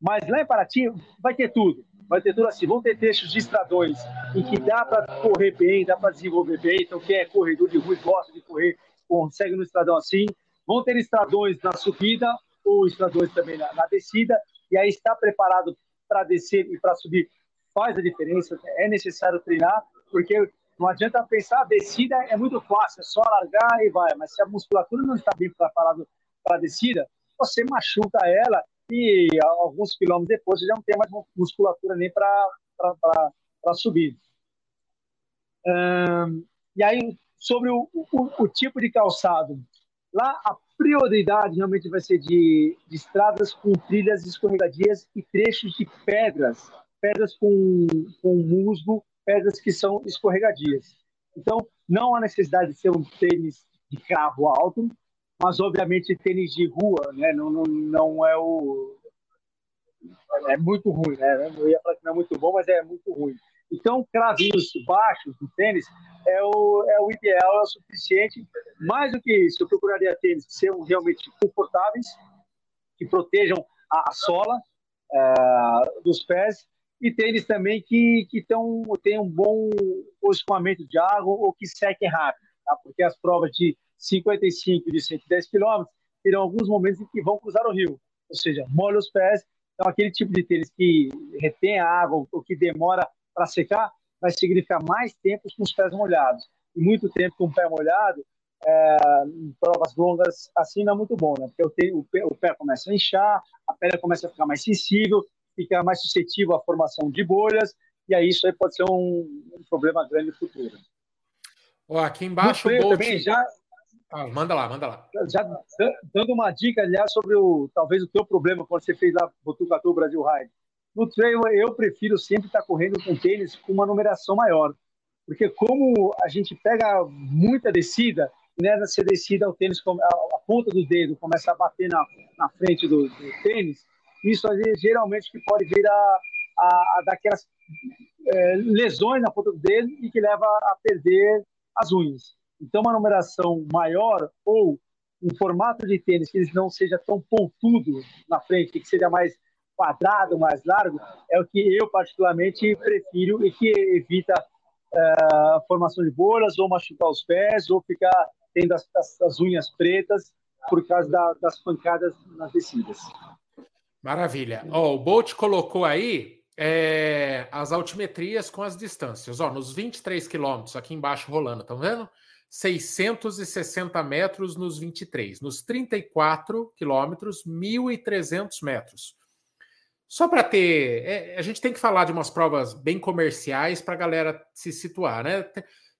Mas lá em Paraty vai ter tudo. Vai ter tudo assim. Vão ter trechos de estradões em que dá para correr bem, dá para desenvolver bem. Então, quem é corredor de rua e gosta de correr, consegue no estradão assim. Vão ter estradões na subida ou estradões também na, na descida. E aí está preparado para descer e para subir faz a diferença. É necessário treinar, porque não adianta pensar, a descida é muito fácil, é só largar e vai. Mas se a musculatura não está bem preparada para a descida, você machuca ela e alguns quilômetros depois você já não tem mais musculatura nem para subir. e aí, sobre o, o, o, tipo de calçado, lá a prioridade realmente vai ser de, de estradas com trilhas escorregadias e trechos de pedras, pedras com, com musgo, pedras que são escorregadias. Então, não há necessidade de ser um tênis de carro alto, mas obviamente tênis de rua, né? Não, não, não é o é muito ruim, né? Eu ia falar que não é muito bom, mas é muito ruim. Então, cravinhos baixos do tênis é o, é o ideal, é o suficiente. Mais do que isso, eu procuraria tênis que sejam realmente confortáveis, que protejam a, sola uh, dos pés, e tênis também que, que tão, tenham um bom escoamento de água ou que sequem rápido, tá? porque as provas de 55 de 110 quilômetros, terão alguns momentos em que vão cruzar o rio, ou seja, molha os pés. Então, aquele tipo de tênis que retém a água ou que demora para secar, vai significar mais tempo com os pés molhados. E muito tempo com o pé molhado, é, em provas longas, assim não é muito bom, né? Porque o, te, o, pé, o pé começa a inchar, a pele começa a ficar mais sensível, fica mais suscetível à formação de bolhas, e aí isso aí pode ser um, um problema grande no futuro. Ó, aqui embaixo o Bolt... também já ah, manda lá, manda lá. Já dando uma dica, aliás, sobre o talvez o teu problema quando você fez lá Botucatu Brasil Ride. No trail, eu prefiro sempre estar correndo com tênis com uma numeração maior. Porque como a gente pega muita descida, nessa descida o tênis, a, ponta do dedo começa a bater na, na frente do, do tênis, isso geralmente que pode vir a, a, a dar aquelas é, lesões na ponta do dedo e que leva a perder as unhas. Então, uma numeração maior ou um formato de tênis que ele não seja tão pontudo na frente, que seja mais quadrado, mais largo, é o que eu particularmente prefiro e que evita uh, a formação de bolhas ou machucar os pés ou ficar tendo as, as, as unhas pretas por causa da, das pancadas nas descidas. Maravilha. Oh, o Bolt colocou aí é, as altimetrias com as distâncias. Ó, nos 23 quilômetros aqui embaixo rolando, estão vendo? 660 metros nos 23. Nos 34 quilômetros, 1.300 metros. Só para ter. É, a gente tem que falar de umas provas bem comerciais para a galera se situar, né?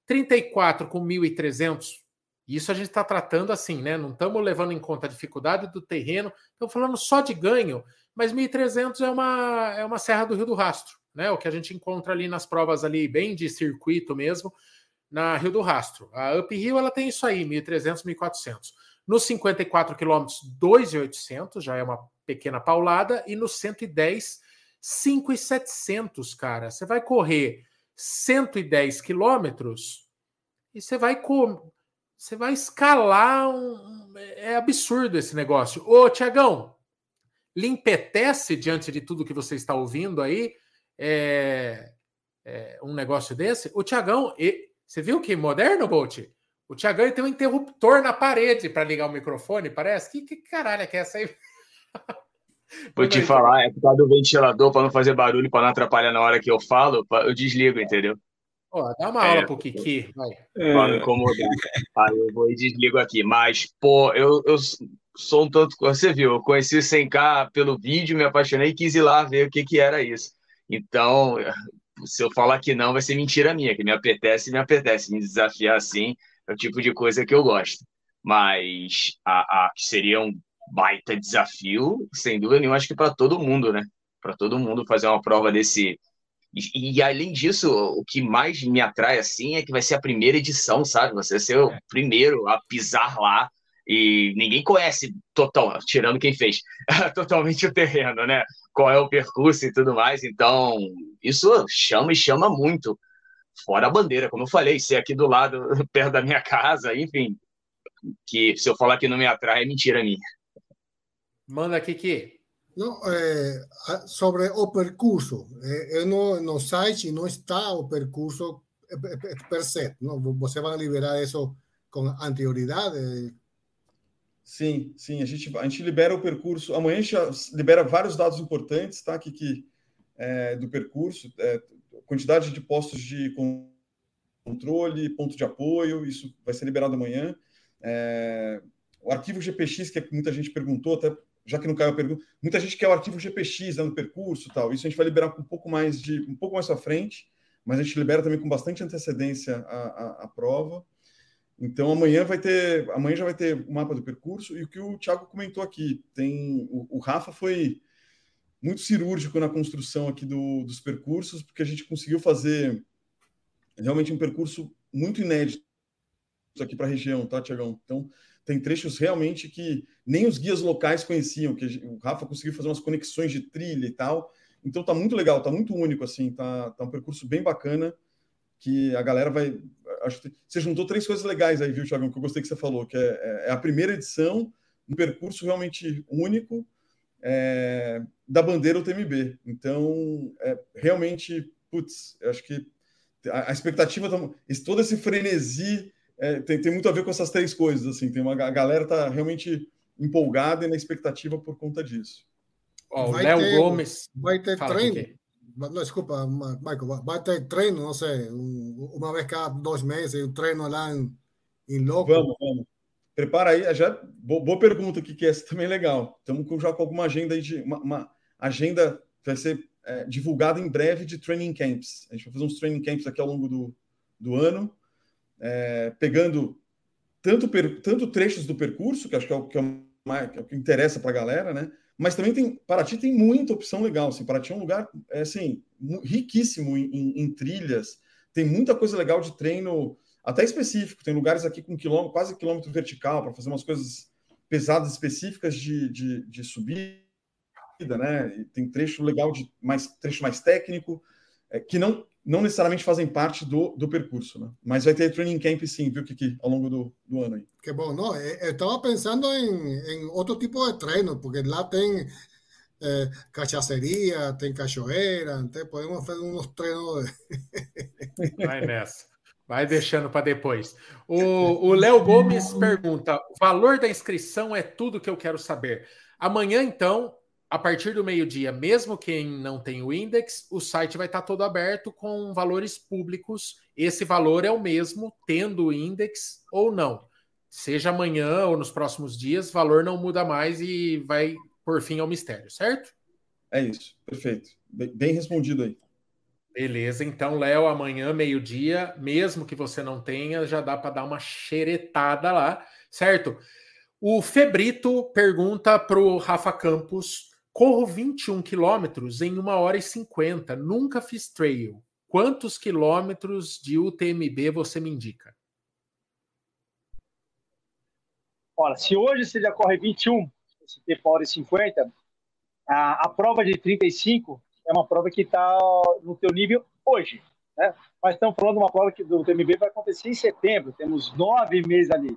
34 com 1.300, isso a gente está tratando assim, né? Não estamos levando em conta a dificuldade do terreno, estamos falando só de ganho, mas 1.300 é uma, é uma Serra do Rio do Rastro, né? O que a gente encontra ali nas provas ali, bem de circuito mesmo, na Rio do Rastro. A Uphill, ela tem isso aí, 1.300, 1.400. Nos 54 quilômetros, 2.800, já é uma pequena paulada, e no 110, 5,700, cara. Você vai correr 110 quilômetros e você vai você vai escalar um, é absurdo esse negócio. Ô, Tiagão, lhe empetece diante de tudo que você está ouvindo aí é, é um negócio desse? O Tiagão, você viu que moderno, Bolt? O Tiagão tem um interruptor na parede para ligar o microfone, parece. Que, que caralho é que é essa aí? Vou te falar, é por causa do ventilador, para não fazer barulho, para não atrapalhar na hora que eu falo, eu desligo, entendeu? Ó, dá uma aula é, pro Kiki, vai. Para não incomodar. Aí eu vou e desligo aqui. Mas, pô, eu, eu sou um tanto. Você viu, eu conheci o 100K pelo vídeo, me apaixonei e quis ir lá ver o que, que era isso. Então, se eu falar que não, vai ser mentira minha, que me apetece, me apetece. Me desafiar assim é o tipo de coisa que eu gosto. Mas a, a seria um baita desafio, sem dúvida nenhuma, acho que para todo mundo, né? Para todo mundo fazer uma prova desse. E, e, além disso, o que mais me atrai assim é que vai ser a primeira edição, sabe? Você ser o primeiro a pisar lá e ninguém conhece total, tirando quem fez totalmente o terreno, né? Qual é o percurso e tudo mais. Então, isso chama e chama muito. Fora a bandeira, como eu falei, ser aqui do lado, perto da minha casa, enfim, que se eu falar que não me atrai, é mentira minha. Manda, Kiki. Não, é, sobre o percurso, é, no, no site não está o percurso per se, não? Você vai liberar isso com anterioridade? Sim, sim, a gente, a gente libera o percurso. Amanhã a gente libera vários dados importantes, tá? Kiki, é, do percurso, é, quantidade de postos de controle, ponto de apoio, isso vai ser liberado amanhã. É, o arquivo GPX, que, que muita gente perguntou, até já que não caiu a pergunta, muita gente quer o arquivo GPX né, no percurso tal. Isso a gente vai liberar com um pouco mais de um pouco mais à frente, mas a gente libera também com bastante antecedência a, a, a, prova. Então amanhã vai ter, amanhã já vai ter o mapa do percurso e o que o Thiago comentou aqui, tem o, o Rafa foi muito cirúrgico na construção aqui do, dos percursos, porque a gente conseguiu fazer realmente um percurso muito inédito aqui para a região, tá, Tiagão? Então, tem trechos realmente que nem os guias locais conheciam, que o Rafa conseguiu fazer umas conexões de trilha e tal. Então tá muito legal, tá muito único assim, tá, tá um percurso bem bacana que a galera vai. Acho que você juntou três coisas legais aí, viu, Thiago? Que eu gostei que você falou, que é, é, é a primeira edição, um percurso realmente único é, da bandeira UTMB. Então, é, realmente, putz, acho que a, a expectativa, tá, todo esse frenesi é, tem, tem, muito a ver com essas três coisas. Assim, tem uma a galera tá realmente empolgada e na expectativa por conta disso. o Léo Gomes vai ter treino. Não, desculpa, Michael, vai ter treino, não sei, uma vez cada dois meses, um treino lá em, em Loco. Vamos, vamos. Prepara aí, já boa pergunta aqui, que essa também é legal. Estamos já com alguma agenda aí de uma, uma agenda vai ser é, divulgada em breve de training camps. A gente vai fazer uns training camps aqui ao longo do, do ano é, pegando tanto, per, tanto trechos do percurso, que acho que é o que, é o, é o que interessa para a galera, né? Mas também tem Paraty tem muita opção legal. Assim, Paraty é um lugar é, assim, riquíssimo em, em, em trilhas, tem muita coisa legal de treino, até específico. Tem lugares aqui com quilômetro, quase quilômetro vertical para fazer umas coisas pesadas específicas de, de, de subida, né? E tem trecho legal de mais trecho mais técnico, é, que não não necessariamente fazem parte do, do percurso, né? Mas vai ter training camp sim, viu, Kiki, ao longo do, do ano aí. Que bom, não, eu estava pensando em, em outro tipo de treino, porque lá tem é, cachaceria, tem cachoeira, então podemos fazer uns treinos. Vai nessa. Vai deixando para depois. O Léo Gomes pergunta: o valor da inscrição é tudo que eu quero saber. Amanhã, então, a partir do meio-dia, mesmo quem não tem o index, o site vai estar todo aberto com valores públicos. Esse valor é o mesmo, tendo o index ou não. Seja amanhã ou nos próximos dias, valor não muda mais e vai por fim ao mistério, certo? É isso, perfeito. Bem respondido aí. Beleza, então, Léo, amanhã, meio-dia, mesmo que você não tenha, já dá para dar uma xeretada lá, certo? O Febrito pergunta para o Rafa Campos Corro 21 quilômetros em 1 hora e 50. Nunca fiz trail. Quantos quilômetros de UTMB você me indica? Olha, se hoje você já corre 21, esse tempo 1 hora e 50, a, a prova de 35 é uma prova que está no teu nível hoje. Né? Mas estamos falando de uma prova que do UTMB vai acontecer em setembro, temos nove meses ali.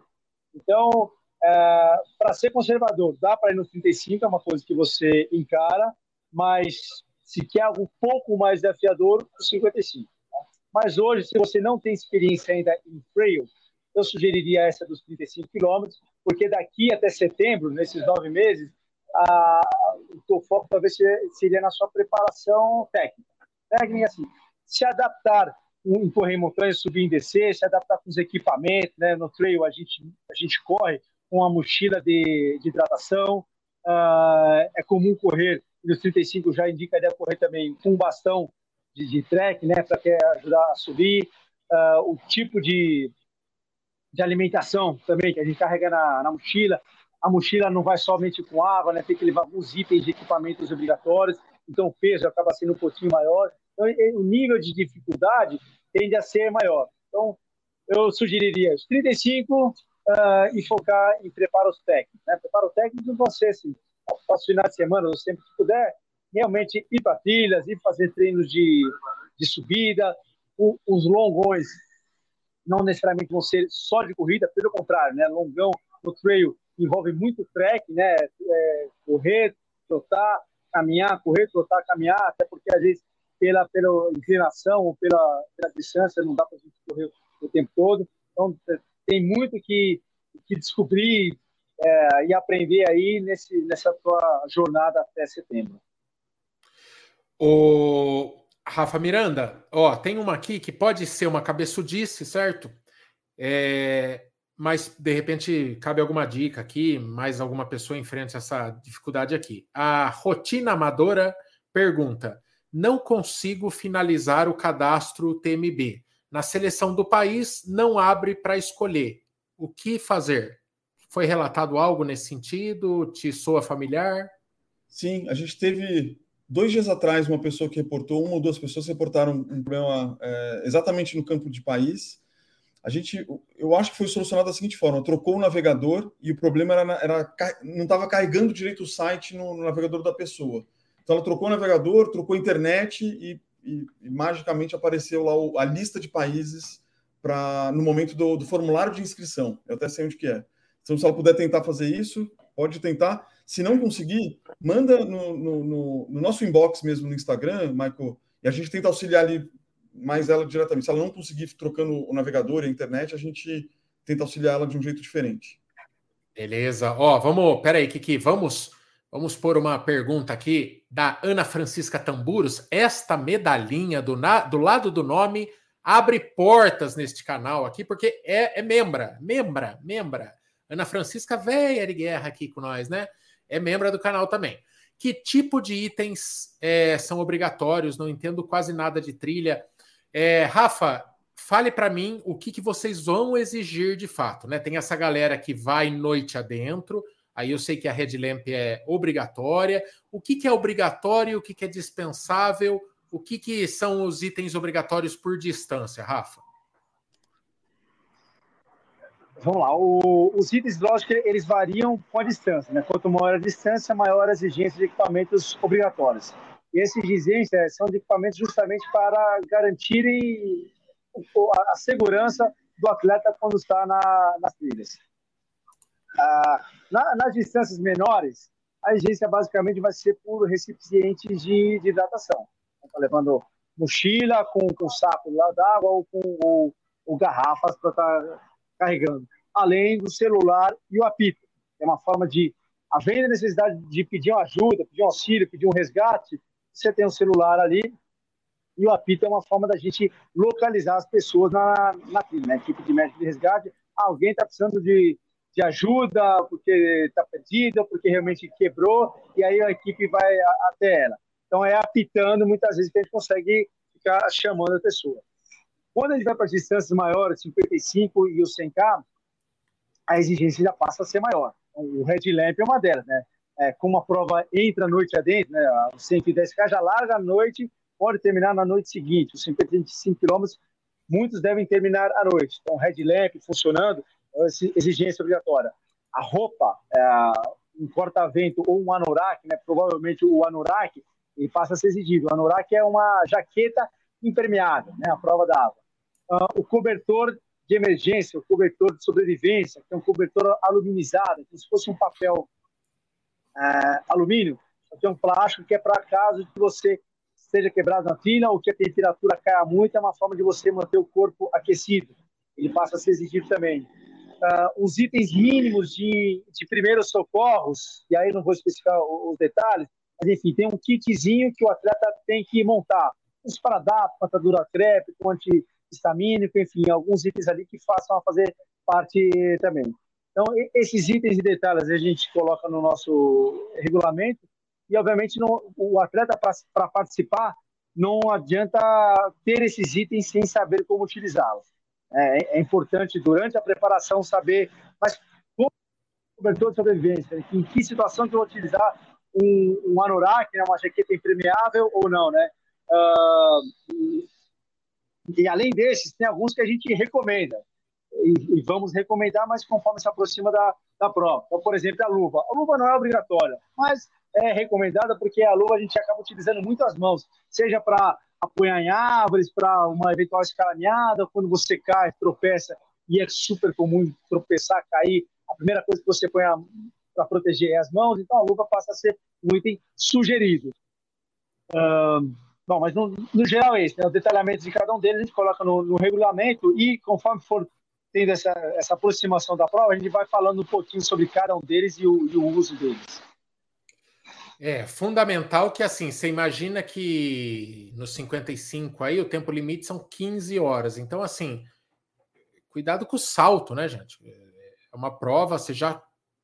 Então, é, para ser conservador, dá para ir no 35, é uma coisa que você encara, mas se quer algo um pouco mais desafiador, o 55. Tá? Mas hoje, se você não tem experiência ainda em trail, eu sugeriria essa dos 35 quilômetros, porque daqui até setembro, nesses nove meses, a, o teu foco talvez seria na sua preparação técnica. Técnica, assim, se adaptar em correr montanha, subir e descer, se adaptar com os equipamentos, né? No trail a gente, a gente corre com a mochila de, de hidratação. Uh, é comum correr, nos 35 já indica deve correr também com um bastão de, de trek, né, para ajudar a subir. Uh, o tipo de, de alimentação também que a gente carrega na, na mochila. A mochila não vai somente com água, né, tem que levar alguns itens de equipamentos obrigatórios, então o peso acaba sendo um pouquinho maior. Então, o nível de dificuldade tende a ser maior. Então, eu sugeriria os 35, uh, e focar em preparos técnicos. Né? Preparo técnico você, assim, aos finais de semana, ou sempre que puder, realmente ir para trilhas, ir fazer treinos de, de subida, o, os longões não necessariamente vão ser só de corrida, pelo contrário, né? Longão no trail envolve muito trek, né? É, correr, trotar, caminhar, correr, trotar, caminhar, até porque às vezes pela, pela inclinação ou pela, pela distância não dá para a gente correr o tempo todo. Então tem muito que, que descobrir é, e aprender aí nesse, nessa tua jornada até setembro. O Rafa Miranda, ó, tem uma aqui que pode ser uma cabeçudice, certo? É, mas de repente cabe alguma dica aqui, mais alguma pessoa enfrente essa dificuldade aqui. A Rotina Amadora pergunta: não consigo finalizar o cadastro TMB na seleção do país não abre para escolher. O que fazer? Foi relatado algo nesse sentido? Te soa familiar? Sim, a gente teve dois dias atrás uma pessoa que reportou, uma ou duas pessoas reportaram um problema é, exatamente no campo de país. A gente, eu acho que foi solucionado da seguinte forma: trocou o navegador e o problema era, era não estava carregando direito o site no, no navegador da pessoa. Então ela trocou o navegador, trocou a internet e e, e magicamente apareceu lá o, a lista de países para no momento do, do, formulário de inscrição. Eu até sei onde que é. Então, se ela puder tentar fazer isso, pode tentar. Se não conseguir, manda no, no, no, no nosso inbox mesmo no Instagram, Michael, e a gente tenta auxiliar ali mais ela diretamente. Se ela não conseguir trocando o navegador e a internet, a gente tenta auxiliar ela de um jeito diferente. Beleza. Ó, vamos. Peraí, Kiki, vamos Vamos pôr uma pergunta aqui da Ana Francisca Tamburos. Esta medalhinha do, na, do lado do nome abre portas neste canal aqui, porque é, é membra, membra, membra. Ana Francisca velha de guerra aqui com nós, né? É membra do canal também. Que tipo de itens é, são obrigatórios? Não entendo quase nada de trilha. É, Rafa, fale para mim o que, que vocês vão exigir de fato, né? Tem essa galera que vai noite adentro, Aí eu sei que a Red Lamp é obrigatória. O que, que é obrigatório, o que, que é dispensável? O que, que são os itens obrigatórios por distância, Rafa? Vamos lá. O, os itens, lógico, eles variam com a distância. Né? Quanto maior a distância, maior a exigência de equipamentos obrigatórios. E essas exigências são de equipamentos justamente para garantirem a segurança do atleta quando está na, nas trilhas. Ah, na, nas distâncias menores, a exigência basicamente vai ser por recipientes de, de hidratação. Está levando mochila com, com saco d'água ou com ou, ou garrafas para estar tá carregando. Além do celular e o apito. É uma forma de, havendo necessidade de pedir uma ajuda, pedir um auxílio, pedir um resgate, você tem um celular ali e o apito é uma forma da gente localizar as pessoas na, na trilha, né? equipe de médico de resgate. Alguém está precisando de, de ajuda porque está perdida, porque realmente quebrou, e aí a equipe vai até ela. Então é apitando muitas vezes que a gente consegue ficar chamando a pessoa. Quando a gente vai para distâncias maiores, 55 e o 100K, a exigência já passa a ser maior. O Red Lamp é uma delas, né? É, como a prova entra a noite adentro, né? O 110K já larga a noite, pode terminar na noite seguinte. Os 55 quilômetros, muitos devem terminar à noite. Então, Red Lamp funcionando, exigência obrigatória. A roupa, é, um corta-vento ou um anorak, né? Provavelmente o anorak, ele passa a ser exigido. O anorak é uma jaqueta impermeável, né? A prova da água. Uh, o cobertor de emergência, o cobertor de sobrevivência, que é um cobertor aluminizado, como se fosse um papel uh, alumínio, que é um plástico que é para caso que você seja quebrado na fila ou que a temperatura caia muito, é uma forma de você manter o corpo aquecido. Ele passa a ser exigido também. Uh, os itens mínimos de, de primeiros socorros, e aí não vou especificar os detalhes, mas enfim, tem um kitzinho que o atleta tem que montar. Um esparadrapo, patadura crepe, com antihistamínico, enfim, alguns itens ali que façam a fazer parte também. Então, esses itens e detalhes a gente coloca no nosso regulamento e, obviamente, não, o atleta, para participar, não adianta ter esses itens sem saber como utilizá-los. É, é, importante, durante a preparação, saber mas como cobertor de sobrevivência, em que situação que eu vou utilizar um, um anorak, né, uma jaqueta impermeável ou não, né? Uh, e, e, além desses, tem alguns que a gente recomenda. E, e, vamos recomendar, mas conforme se aproxima da, da prova. Então, por exemplo, a luva. A luva não é obrigatória, mas é recomendada porque a luva a gente acaba utilizando muito as mãos, seja para apoiar em árvores, para uma eventual escalaneada, quando você cai, tropeça, e é super comum tropeçar, cair. A primeira coisa que você põe para proteger as mãos, então a luva passa a ser um item sugerido. Bom, mas no, no, geral é isso, né? o detalhamento de cada um deles a gente coloca no, no regulamento e conforme for tendo essa, essa aproximação da prova, a gente vai falando um pouquinho sobre cada um deles e o, e o uso deles. É fundamental que assim, você imagina que no 55 aí o tempo limite são 15 horas. Então, assim, cuidado com o salto, né, gente? É uma prova, você já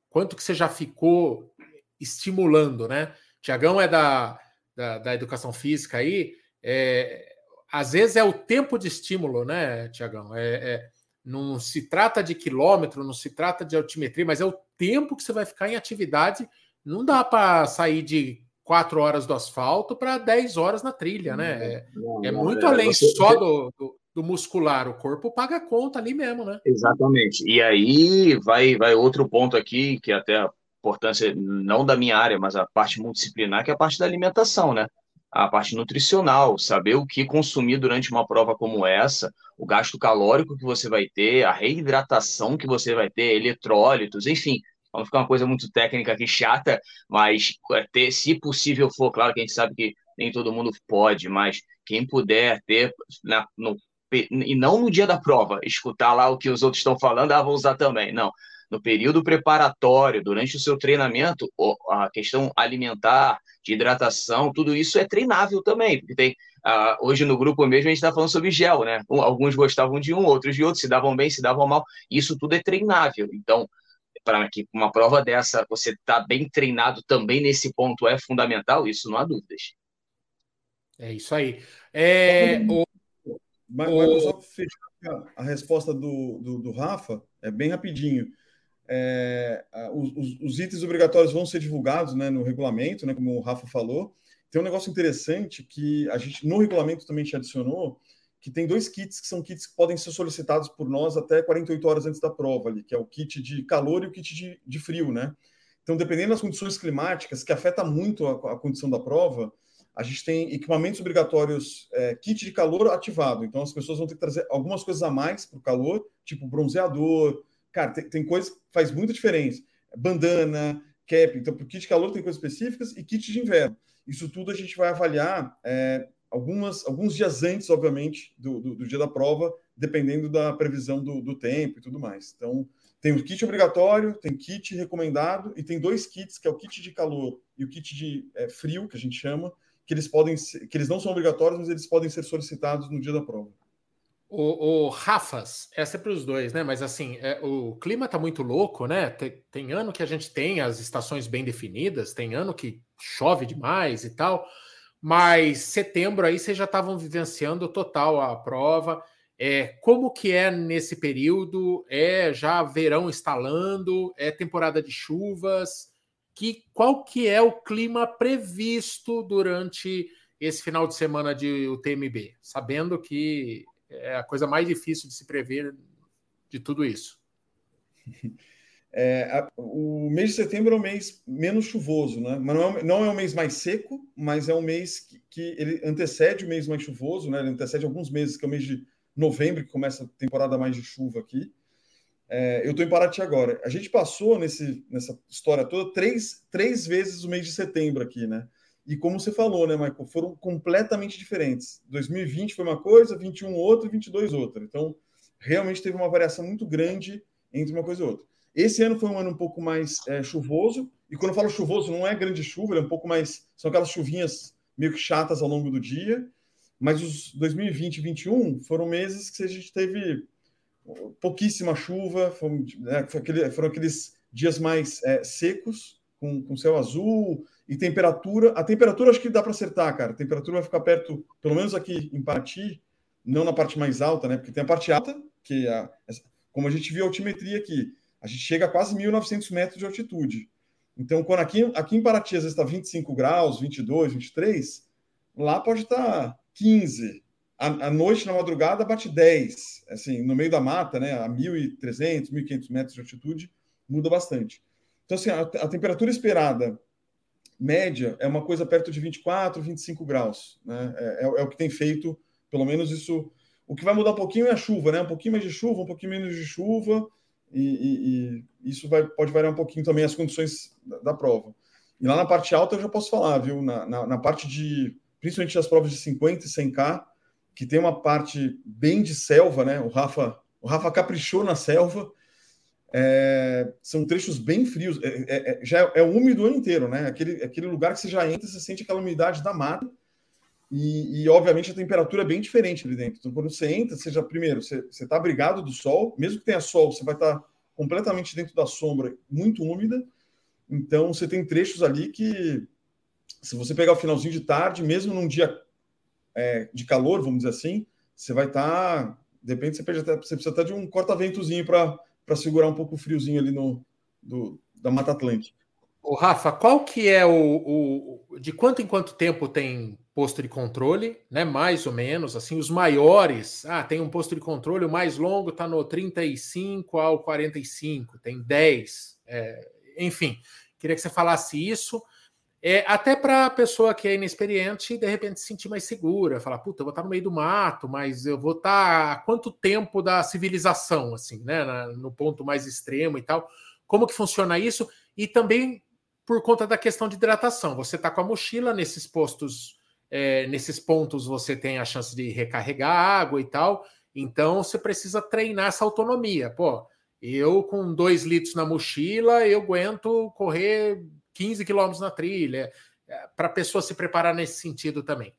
quanto que você já ficou estimulando, né? Tiagão é da, da, da, educação física aí, é, às vezes é o tempo de estímulo, né, Tiagão? É, é, não se trata de quilômetro, não se trata de altimetria, mas é o tempo que você vai ficar em atividade. Não dá para sair de quatro horas do asfalto para 10 horas na trilha, né? É, não, é muito é, além você, só do, do, do muscular, o corpo paga conta ali mesmo, né? Exatamente. E aí vai, vai outro ponto aqui, que até a importância, não da minha área, mas a parte multidisciplinar, que é a parte da alimentação, né? A parte nutricional, saber o que consumir durante uma prova como essa, o gasto calórico que você vai ter, a reidratação que você vai ter, eletrólitos, enfim, Vamos ficar uma coisa muito técnica aqui, chata, mas é, ter, se possível for, claro que a gente sabe que nem todo mundo pode, mas quem puder ter na, no, e não no dia da prova, escutar lá o que os outros estão falando, ah, vou usar também. Não. No período preparatório, durante o seu treinamento, a questão alimentar, de hidratação, tudo isso é treinável também, porque tem Uh, hoje no grupo mesmo a gente está falando sobre gel, né? Alguns gostavam de um, outros de outro, se davam bem, se davam mal. Isso tudo é treinável. Então, para que uma prova dessa você tá bem treinado também nesse ponto é fundamental, isso não há dúvidas. É isso aí. É, o, mas, mas só fechar a resposta do, do, do, Rafa, é bem rapidinho. É, os, os, itens obrigatórios vão ser divulgados né, no regulamento, né, como o Rafa falou. Tem um negócio interessante que a gente, no regulamento também te adicionou, que tem dois kits que são kits que podem ser solicitados por nós até 48 horas antes da prova, ali, que é o kit de calor e o kit de, de frio, né? Então, dependendo das condições climáticas, que afeta muito a, a condição da prova, a gente tem equipamentos obrigatórios, é, kit de calor ativado. Então as pessoas vão ter que trazer algumas coisas a mais para o calor, tipo bronzeador. Cara, tem, tem coisas que faz muita diferença. Bandana, cap. Então, para o kit de calor tem coisas específicas e kit de inverno. Isso tudo a gente vai avaliar é, algumas, alguns dias antes, obviamente, do, do, do, dia da prova, dependendo da previsão do, do tempo e tudo mais. Então, tem o kit obrigatório, tem kit recomendado e tem dois kits, que é o kit de calor e o kit de é, frio, que a gente chama, que eles podem ser, que eles não são obrigatórios, mas eles podem ser solicitados no dia da prova. O, o Rafas, essa é para os dois, né? Mas assim, é, o clima tá muito louco, né? Tem, tem, ano que a gente tem as estações bem definidas, tem ano que chove demais e tal, mas setembro aí vocês já estavam vivenciando total a prova. É, como que é nesse período? É já verão instalando? É temporada de chuvas? Que, qual que é o clima previsto durante esse final de semana de UTMB? Sabendo que é a coisa mais difícil de se prever de tudo isso. É, a, o mês de setembro é o mês menos chuvoso, né? Mas não é, não é o mês mais seco, mas é um mês que, que, ele antecede o mês mais chuvoso, né? Ele antecede alguns meses, que é o mês de novembro, que começa a temporada mais de chuva aqui. É, eu estou em Paraty agora. A gente passou nesse, nessa história toda três, três vezes o mês de setembro aqui, né? E como você falou, né, Michael, foram completamente diferentes. 2020 foi uma coisa, 21 outra e 22 outra. Então, realmente teve uma variação muito grande entre uma coisa e outra. Esse ano foi um ano um pouco mais é, chuvoso, e quando eu falo chuvoso, não é grande chuva, é um pouco mais. São aquelas chuvinhas meio que chatas ao longo do dia, mas os 2020 e 2021 foram meses que a gente teve pouquíssima chuva, foram, né, foram aqueles dias mais é, secos, com, com céu azul, e temperatura. A temperatura acho que dá para acertar, cara. A temperatura vai ficar perto, pelo menos aqui em Paraty, não na parte mais alta, né? Porque tem a parte alta, que é a, como a gente viu a altimetria aqui, a gente chega a quase 1.900 metros de altitude. Então, quando aqui, aqui em Paraty às vezes está 25 graus, 22, 23, lá pode estar tá 15. À, noite, na madrugada, bate 10. Assim, no meio da mata, né? A 1.300, 1.500 metros de altitude, muda bastante. Então, assim, a, a temperatura esperada média é uma coisa perto de 24, 25 graus. Né? É, é, é, o que tem feito, pelo menos isso. O que vai mudar um pouquinho é a chuva, né? Um pouquinho mais de chuva, um pouquinho menos de chuva, e, e, e isso vai, pode variar um pouquinho também as condições da, da, prova. E lá na parte alta eu já posso falar, viu? Na, na, na parte de, principalmente das provas de 50 e 100K, que tem uma parte bem de selva, né? O Rafa, o Rafa caprichou na selva, é, são trechos bem frios, é, é, é já é, é, úmido o ano inteiro, né? Aquele, aquele lugar que você já entra, você sente aquela umidade da mata, e, e, obviamente a temperatura é bem diferente ali dentro. Então, quando você entra, já, primeiro, você está abrigado do sol, mesmo que tenha sol, você vai estar tá completamente dentro da sombra, muito úmida. Então, você tem trechos ali que, se você pegar o finalzinho de tarde, mesmo num dia é, de calor, vamos dizer assim, você vai estar. Tá, depende, você, até, você precisa até de um corta-ventozinho para segurar um pouco o friozinho ali no, do, da Mata Atlântica. O Rafa, qual que é o, o, de quanto em quanto tempo tem posto de controle, né? Mais ou menos, assim, os maiores, ah, tem um posto de controle, o mais longo está no 35 ao 45, tem 10, é, enfim, queria que você falasse isso. É, até para a pessoa que é inexperiente de repente se sentir mais segura, falar, puta, eu vou estar no meio do mato, mas eu vou estar a quanto tempo da civilização, assim, né? Na, no ponto mais extremo e tal. Como que funciona isso? E também por conta da questão de hidratação. Você está com a mochila nesses postos, é, nesses pontos você tem a chance de recarregar água e tal. Então você precisa treinar essa autonomia. Pô, eu com dois litros na mochila, eu aguento correr 15 quilômetros na trilha, é, para a pessoa se preparar nesse sentido também.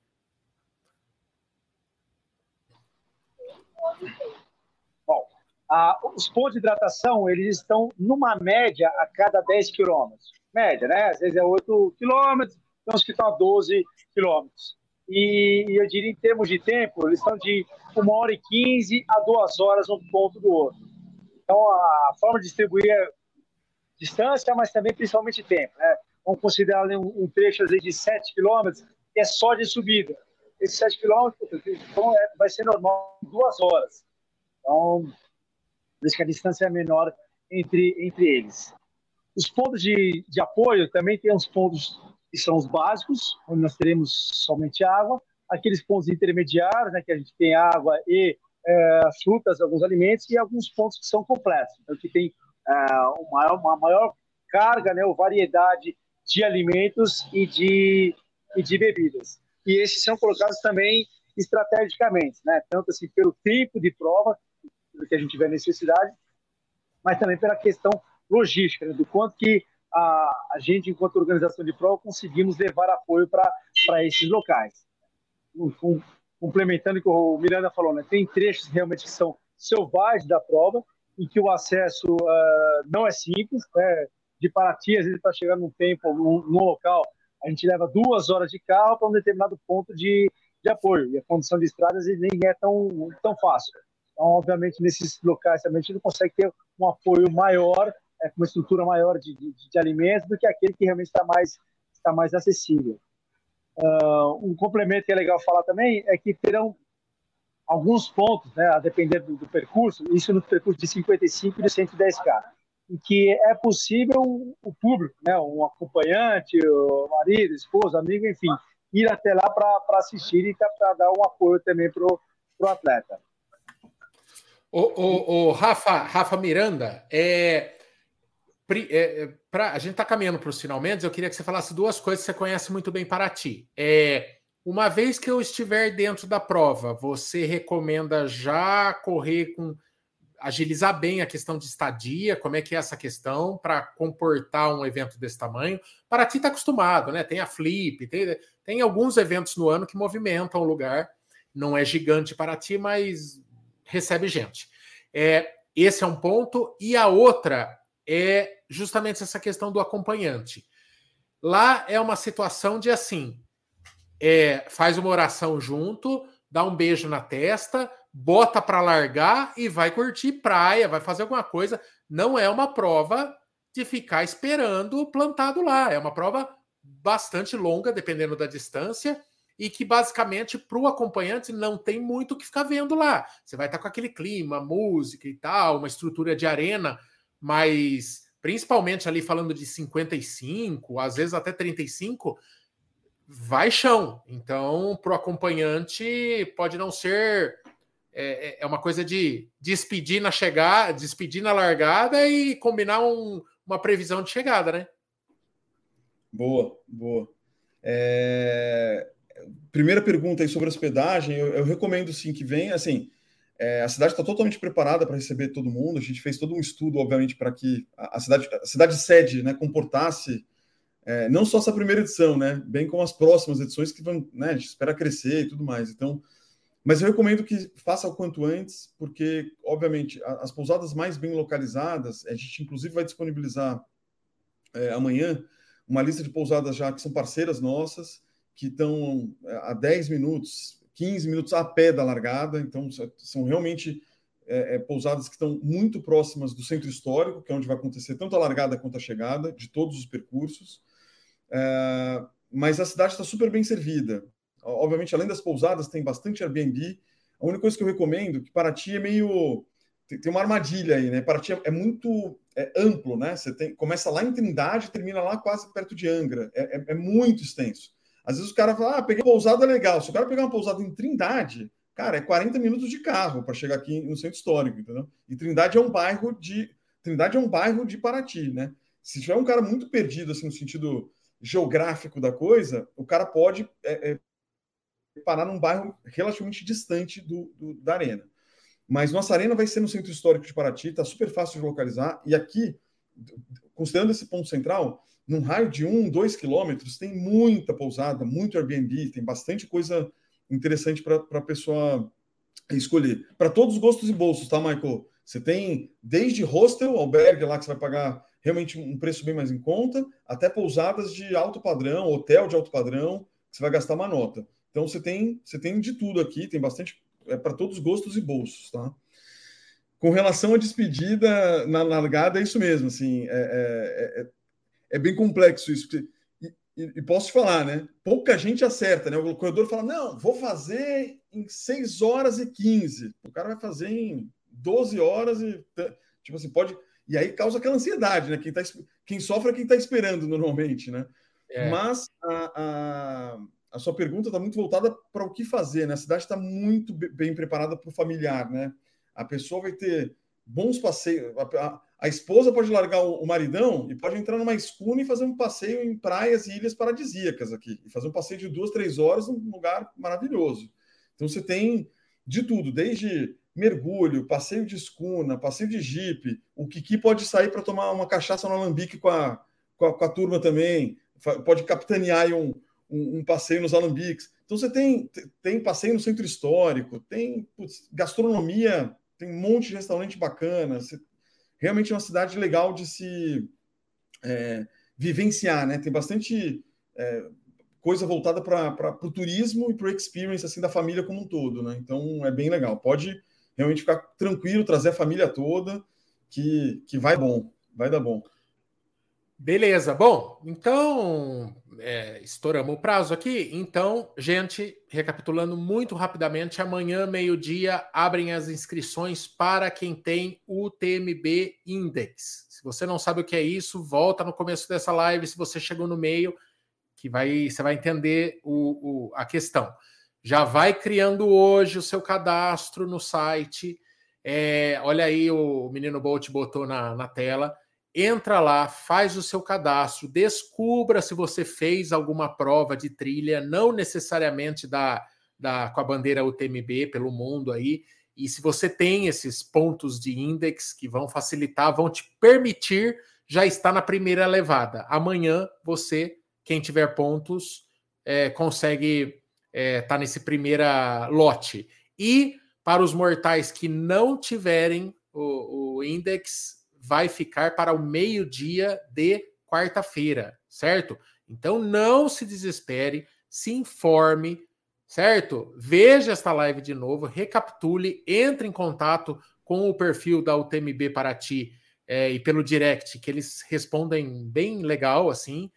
Bom, os pontos de hidratação, eles estão numa média a cada 10 quilômetros. Média, né? Às vezes é 8 quilômetros, uns que estão a 12 quilômetros. E eu diria, em termos de tempo, eles estão de 1 hora e 15 a 2 horas um ponto do outro. Então, a forma de distribuir é distância, mas também principalmente tempo. Né? Vamos considerar um, um trecho de 7 km, que é só de subida. Esses 7 km então, é, vai ser normal duas horas. Então, isso que a distância é menor entre, entre eles. Os pontos de, de apoio também tem uns pontos que são os básicos, onde nós teremos somente água, aqueles pontos intermediários, né, que a gente tem água e é, frutas, alguns alimentos, e alguns pontos que são completos, então, que tem é, uma, uma, maior carga, né, ou variedade de alimentos e de, e de bebidas. E esses são colocados também estrategicamente, né, tanto assim pelo tempo de prova, que a gente tiver necessidade, mas também pela questão logística, né, do quanto que a, a gente, enquanto organização de prova, conseguimos levar apoio para esses locais. Um, um, complementando o que o Miranda falou, né, tem trechos realmente que são selvagens da prova, em que o acesso uh, não é simples, né, de Paraty, às vezes, para chegar num tempo, num, num, local, a gente leva duas horas de carro para um determinado ponto de, de apoio, e a condição de estradas nem é tão, tão fácil. Então, obviamente, nesses locais também a gente consegue ter um apoio maior é, uma estrutura maior de, de, de, alimentos do que aquele que realmente está mais, está mais acessível. Uh, um complemento que é legal falar também é que terão alguns pontos, né, a depender do, do percurso, isso no percurso de 55 e de 110K, em que é possível o público, né, um acompanhante, o marido, esposa, amigo, enfim, ir até lá para assistir e para dar um apoio também para o atleta. O, o, o, Rafa, Rafa Miranda, é, pra, a gente está caminhando para os finalmente. Eu queria que você falasse duas coisas que você conhece muito bem para ti. É, uma vez que eu estiver dentro da prova, você recomenda já correr com agilizar bem a questão de estadia, como é que é essa questão para comportar um evento desse tamanho? Para ti está acostumado, né? Tem a Flip, tem, tem alguns eventos no ano que movimentam o lugar. Não é gigante para ti, mas recebe gente. É, esse é um ponto. E a outra é justamente essa questão do acompanhante. Lá é uma situação de assim: é, faz uma oração junto, dá um beijo na testa, bota para largar e vai curtir praia, vai fazer alguma coisa. Não é uma prova de ficar esperando plantado lá. É uma prova bastante longa, dependendo da distância, e que basicamente para o acompanhante não tem muito o que ficar vendo lá. Você vai estar com aquele clima, música e tal, uma estrutura de arena mas principalmente ali falando de 55, às vezes até 35, vai chão. Então, para o acompanhante, pode não ser. É, é, é, uma coisa de despedir na chegada, despedir na largada e combinar um, uma previsão de chegada, né? Boa, boa. É... Primeira pergunta aí sobre hospedagem, eu, eu recomendo sim que venha, assim, é, a cidade está totalmente preparada para receber todo mundo. A gente fez todo um estudo, obviamente, para que a cidade, a cidade sede né, comportasse é, não só essa primeira edição, né, bem como as próximas edições que vão, né, a gente espera crescer e tudo mais. Então, mas eu recomendo que faça o quanto antes, porque, obviamente, as pousadas mais bem localizadas, a gente inclusive vai disponibilizar é, amanhã uma lista de pousadas já que são parceiras nossas, que estão é, a 10 minutos, 15 minutos a pé da largada, então são realmente é, é, pousadas que estão muito próximas do centro histórico, que é onde vai acontecer tanto a largada quanto a chegada, de todos os percursos. É, mas a cidade está super bem servida. Obviamente, além das pousadas, tem bastante Airbnb. A única coisa que eu recomendo, que Paraty é meio. Tem uma armadilha aí, né? Paraty é muito é amplo, né? Você tem, começa lá em Trindade termina lá quase perto de Angra. É, é, é muito extenso. Às vezes o cara fala, ah, peguei uma pousada legal. Se o cara pegar uma pousada em Trindade, cara, é 40 minutos de carro para chegar aqui no centro histórico, entendeu? E Trindade é um bairro de Trindade é um bairro de Paraty, né? Se tiver um cara muito perdido assim no sentido geográfico da coisa, o cara pode é, é, parar num bairro relativamente distante do, do, da arena. Mas nossa arena vai ser no centro histórico de Paraty, está super fácil de localizar. E aqui, considerando esse ponto central, num raio de um, dois quilômetros, tem muita pousada, muito Airbnb, tem bastante coisa interessante para a pessoa escolher. Para todos os gostos e bolsos, tá, Michael? Você tem desde hostel, albergue lá que você vai pagar realmente um preço bem mais em conta, até pousadas de alto padrão, hotel de alto padrão, que você vai gastar uma nota. Então você tem, você tem de tudo aqui, tem bastante é para todos os gostos e bolsos, tá? Com relação à despedida na largada, é isso mesmo, assim, é, é, é é bem complexo isso. E, e, e, posso te falar, né? Pouca gente acerta, né? O corredor fala: não, vou fazer em 6 horas e 15. O cara vai fazer em 12 horas e. Tipo assim, pode. E aí causa aquela ansiedade, né? Quem, tá, quem sofre é quem está esperando normalmente, né? É. Mas a, a, a, sua pergunta está muito voltada para o que fazer, né? A cidade está muito bem preparada para o familiar, né? A pessoa vai ter bons passeios. A, a esposa pode largar o, maridão e pode entrar numa escuna e fazer um passeio em praias e ilhas paradisíacas aqui. E fazer um passeio de duas, três horas num lugar maravilhoso. Então você tem de tudo, desde mergulho, passeio de escuna, passeio de jipe. O Kiki pode sair para tomar uma cachaça no alambique com a, com a, com a turma também. Pode capitanear um, um, um, passeio nos alambiques. Então você tem, tem passeio no centro histórico, tem putz, gastronomia, tem um monte de restaurante bacana. Você, realmente é uma cidade legal de se é, vivenciar, né? Tem bastante é, coisa voltada para o turismo e para o experience assim da família como um todo, né? Então é bem legal. Pode realmente ficar tranquilo, trazer a família toda, que, que vai bom, vai dar bom. Beleza, bom, então é, estouramos o prazo aqui. Então, gente, recapitulando muito rapidamente, amanhã, meio-dia, abrem as inscrições para quem tem o TMB Index. Se você não sabe o que é isso, volta no começo dessa live. Se você chegou no meio, que vai, você vai entender o, o, a questão. Já vai criando hoje o seu cadastro no site. É, olha aí, o menino Bolt botou na, na tela entra lá, faz o seu cadastro, descubra se você fez alguma prova de trilha, não necessariamente da, da com a bandeira UTMB pelo mundo aí. E se você tem esses pontos de index que vão facilitar, vão te permitir já estar na primeira levada. Amanhã você, quem tiver pontos, é, consegue estar é, tá nesse primeira lote. E para os mortais que não tiverem o, o index, vai ficar para o meio-dia de quarta-feira, certo? Então não se desespere, se informe, certo? Veja esta live de novo, recapitule, entre em contato com o perfil da UTMB Paraty é, e pelo direct, que eles respondem bem legal assim.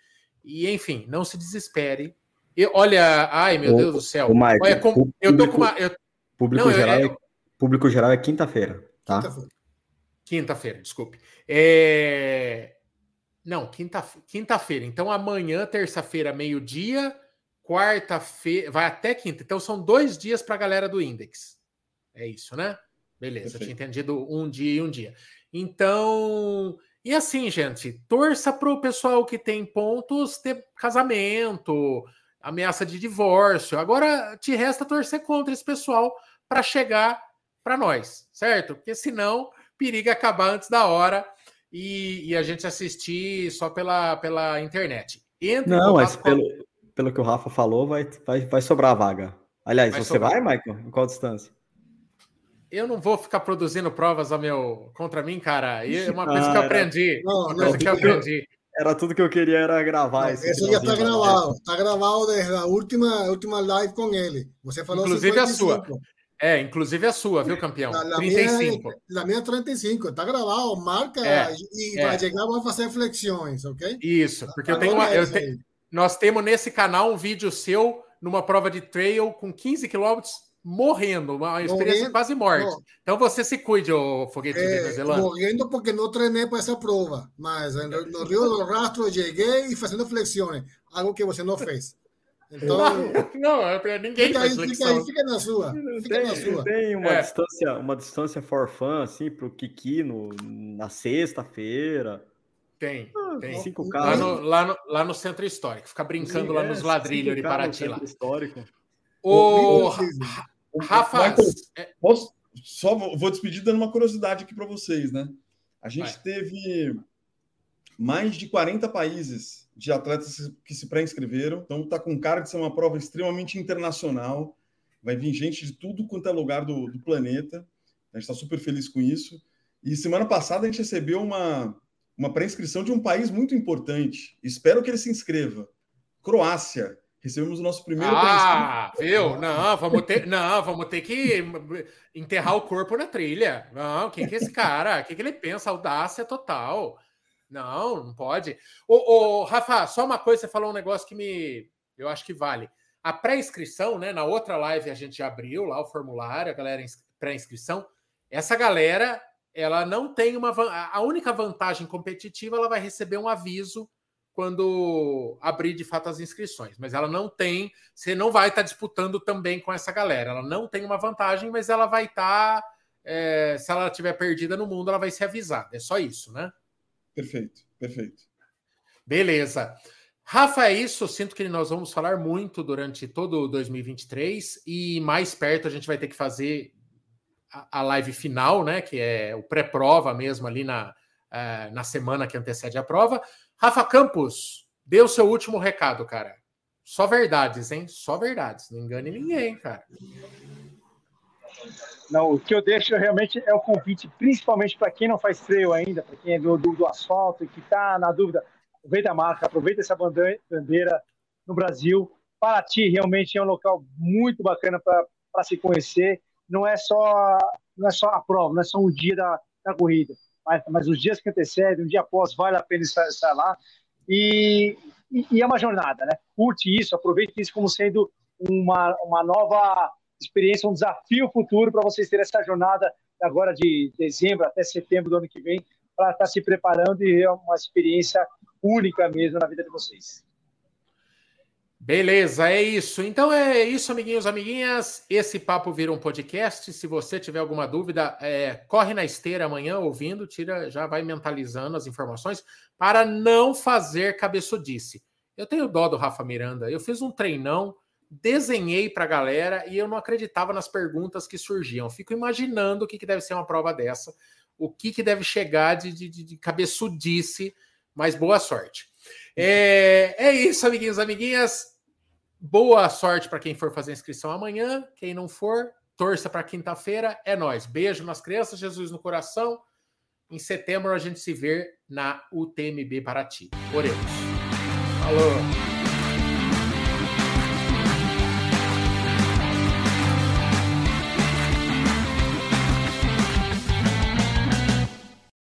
E enfim, não se desespere. E, olha, ai meu o, Deus do céu. O Michael, olha, público, eu tô com uma. Eu, público, não, geral, eu, é, público geral é quinta-feira, tá? Quinta-feira. Quinta-feira, desculpe. É... Não, quinta-feira. Quinta então amanhã, terça-feira, meio-dia, quarta-feira, vai até quinta. Então são dois dias para a galera do Index. É isso, né? Beleza, tinha entendido um dia e um dia. Então, e assim, gente, torça para o pessoal que tem pontos ter casamento, ameaça de divórcio. Agora te resta torcer contra esse pessoal para chegar para nós, certo? Porque senão periga acabar antes da hora e, e, a gente assistir só pela, pela internet. Entre Não, mas pelo, pelo que o Rafa falou, vai, vai, vai sobrar a vaga. Aliás, vai você sobrar. vai, Michael? Em qual distância? Eu não vou ficar produzindo provas a meu contra mim, cara. E é uma coisa ah, que eu aprendi. Não, uma coisa que eu aprendi. Era tudo que eu queria era gravar. Não, esse já está gravado. Está gravado desde a última, última live com ele. Você falou Inclusive 55. a sua. É, inclusive a sua, viu, campeão? La, la 35. Minha, a minha 35, tá gravado, marca é, e é. vai chegar, vamos fazer flexões, ok? Isso, porque eu tenho uma. Eu te, nós temos nesse canal um vídeo seu numa prova de trail com 15 quilômetros morrendo, uma experiência morrendo, quase morte. Não. Então você se cuide, o foguete é, venezuelano. Morrendo porque não treinei para essa prova, mas no Rio do Rastro cheguei e fazendo flexões, algo que você não fez. Então, não, é para ninguém fica, aí, fica, aí, fica na sua. Fica tem, na sua. Tem uma é. distância, uma distância for fun, assim, pro Kiki no, na sexta-feira. Tem, ah, tem. Cinco lá, no, lá, no, lá no centro histórico, fica brincando Sim, lá é, nos ladrilhos de Paraty lá. Histórico. O, Rafa, Michael, é... posso, só vou, vou despedir dando uma curiosidade aqui para vocês, né? A gente Vai. teve mais de 40 países de atletas que se pré-inscreveram. Então está com cara de ser uma prova extremamente internacional. Vai vir gente de tudo quanto é lugar do, do planeta. A gente está super feliz com isso. E semana passada a gente recebeu uma, uma pré-inscrição de um país muito importante. Espero que ele se inscreva. Croácia. Recebemos o nosso primeiro Ah, viu? Não, vamos ter, não, vamos ter que enterrar o corpo na trilha. Não, quem que é esse cara? O que, que ele pensa? Audácia total. Não, não pode. Ô, Rafa, só uma coisa, você falou um negócio que me. Eu acho que vale. A pré-inscrição, né? Na outra live a gente abriu lá o formulário, a galera pré-inscrição. Essa galera, ela não tem uma. A única vantagem competitiva, ela vai receber um aviso quando abrir de fato as inscrições. Mas ela não tem, você não vai estar tá disputando também com essa galera. Ela não tem uma vantagem, mas ela vai estar. Tá, é, se ela estiver perdida no mundo, ela vai ser avisada. É só isso, né? Perfeito, perfeito. Beleza. Rafa, é isso. Sinto que nós vamos falar muito durante todo 2023 e mais perto a gente vai ter que fazer a live final, né? Que é o pré-prova mesmo ali na, é, na semana que antecede a prova. Rafa Campos, dê o seu último recado, cara. Só verdades, hein? Só verdades. Não engane ninguém, cara. Não, o que eu deixo realmente é o convite, principalmente para quem não faz trail ainda, para quem é do, do, do asfalto e que está na dúvida aproveita a marca, aproveita essa bandeira no Brasil. Paraty realmente é um local muito bacana para se conhecer. Não é só não é só a prova, não é só um dia da, da corrida, mas, mas os dias que antecedem, um dia após, vale a pena estar, estar lá. E, e, e, é uma jornada, né? Curte isso, aproveite isso como sendo uma, uma nova experiência, um desafio futuro para vocês terem essa jornada agora de dezembro até setembro do ano que vem, para estar tá se preparando e é uma experiência única mesmo na vida de vocês. Beleza, é isso. Então é isso, amiguinhos, amiguinhas. Esse papo vira um podcast. Se você tiver alguma dúvida, é, corre na esteira amanhã ouvindo, tira, já vai mentalizando as informações para não fazer cabeçudice. Eu tenho dó do Rafa Miranda. Eu fiz um treinão, desenhei para a galera e eu não acreditava nas perguntas que surgiam. Fico imaginando o que, que deve ser uma prova dessa, o que, que deve chegar de, de, de cabeçudice mas boa sorte. É, é isso, amiguinhos, amiguinhas. Boa sorte para quem for fazer inscrição amanhã. Quem não for, torça para quinta-feira. É nós. Beijo nas crianças, Jesus no coração. Em setembro a gente se vê na UTMB Paraty. Oremos. Falou.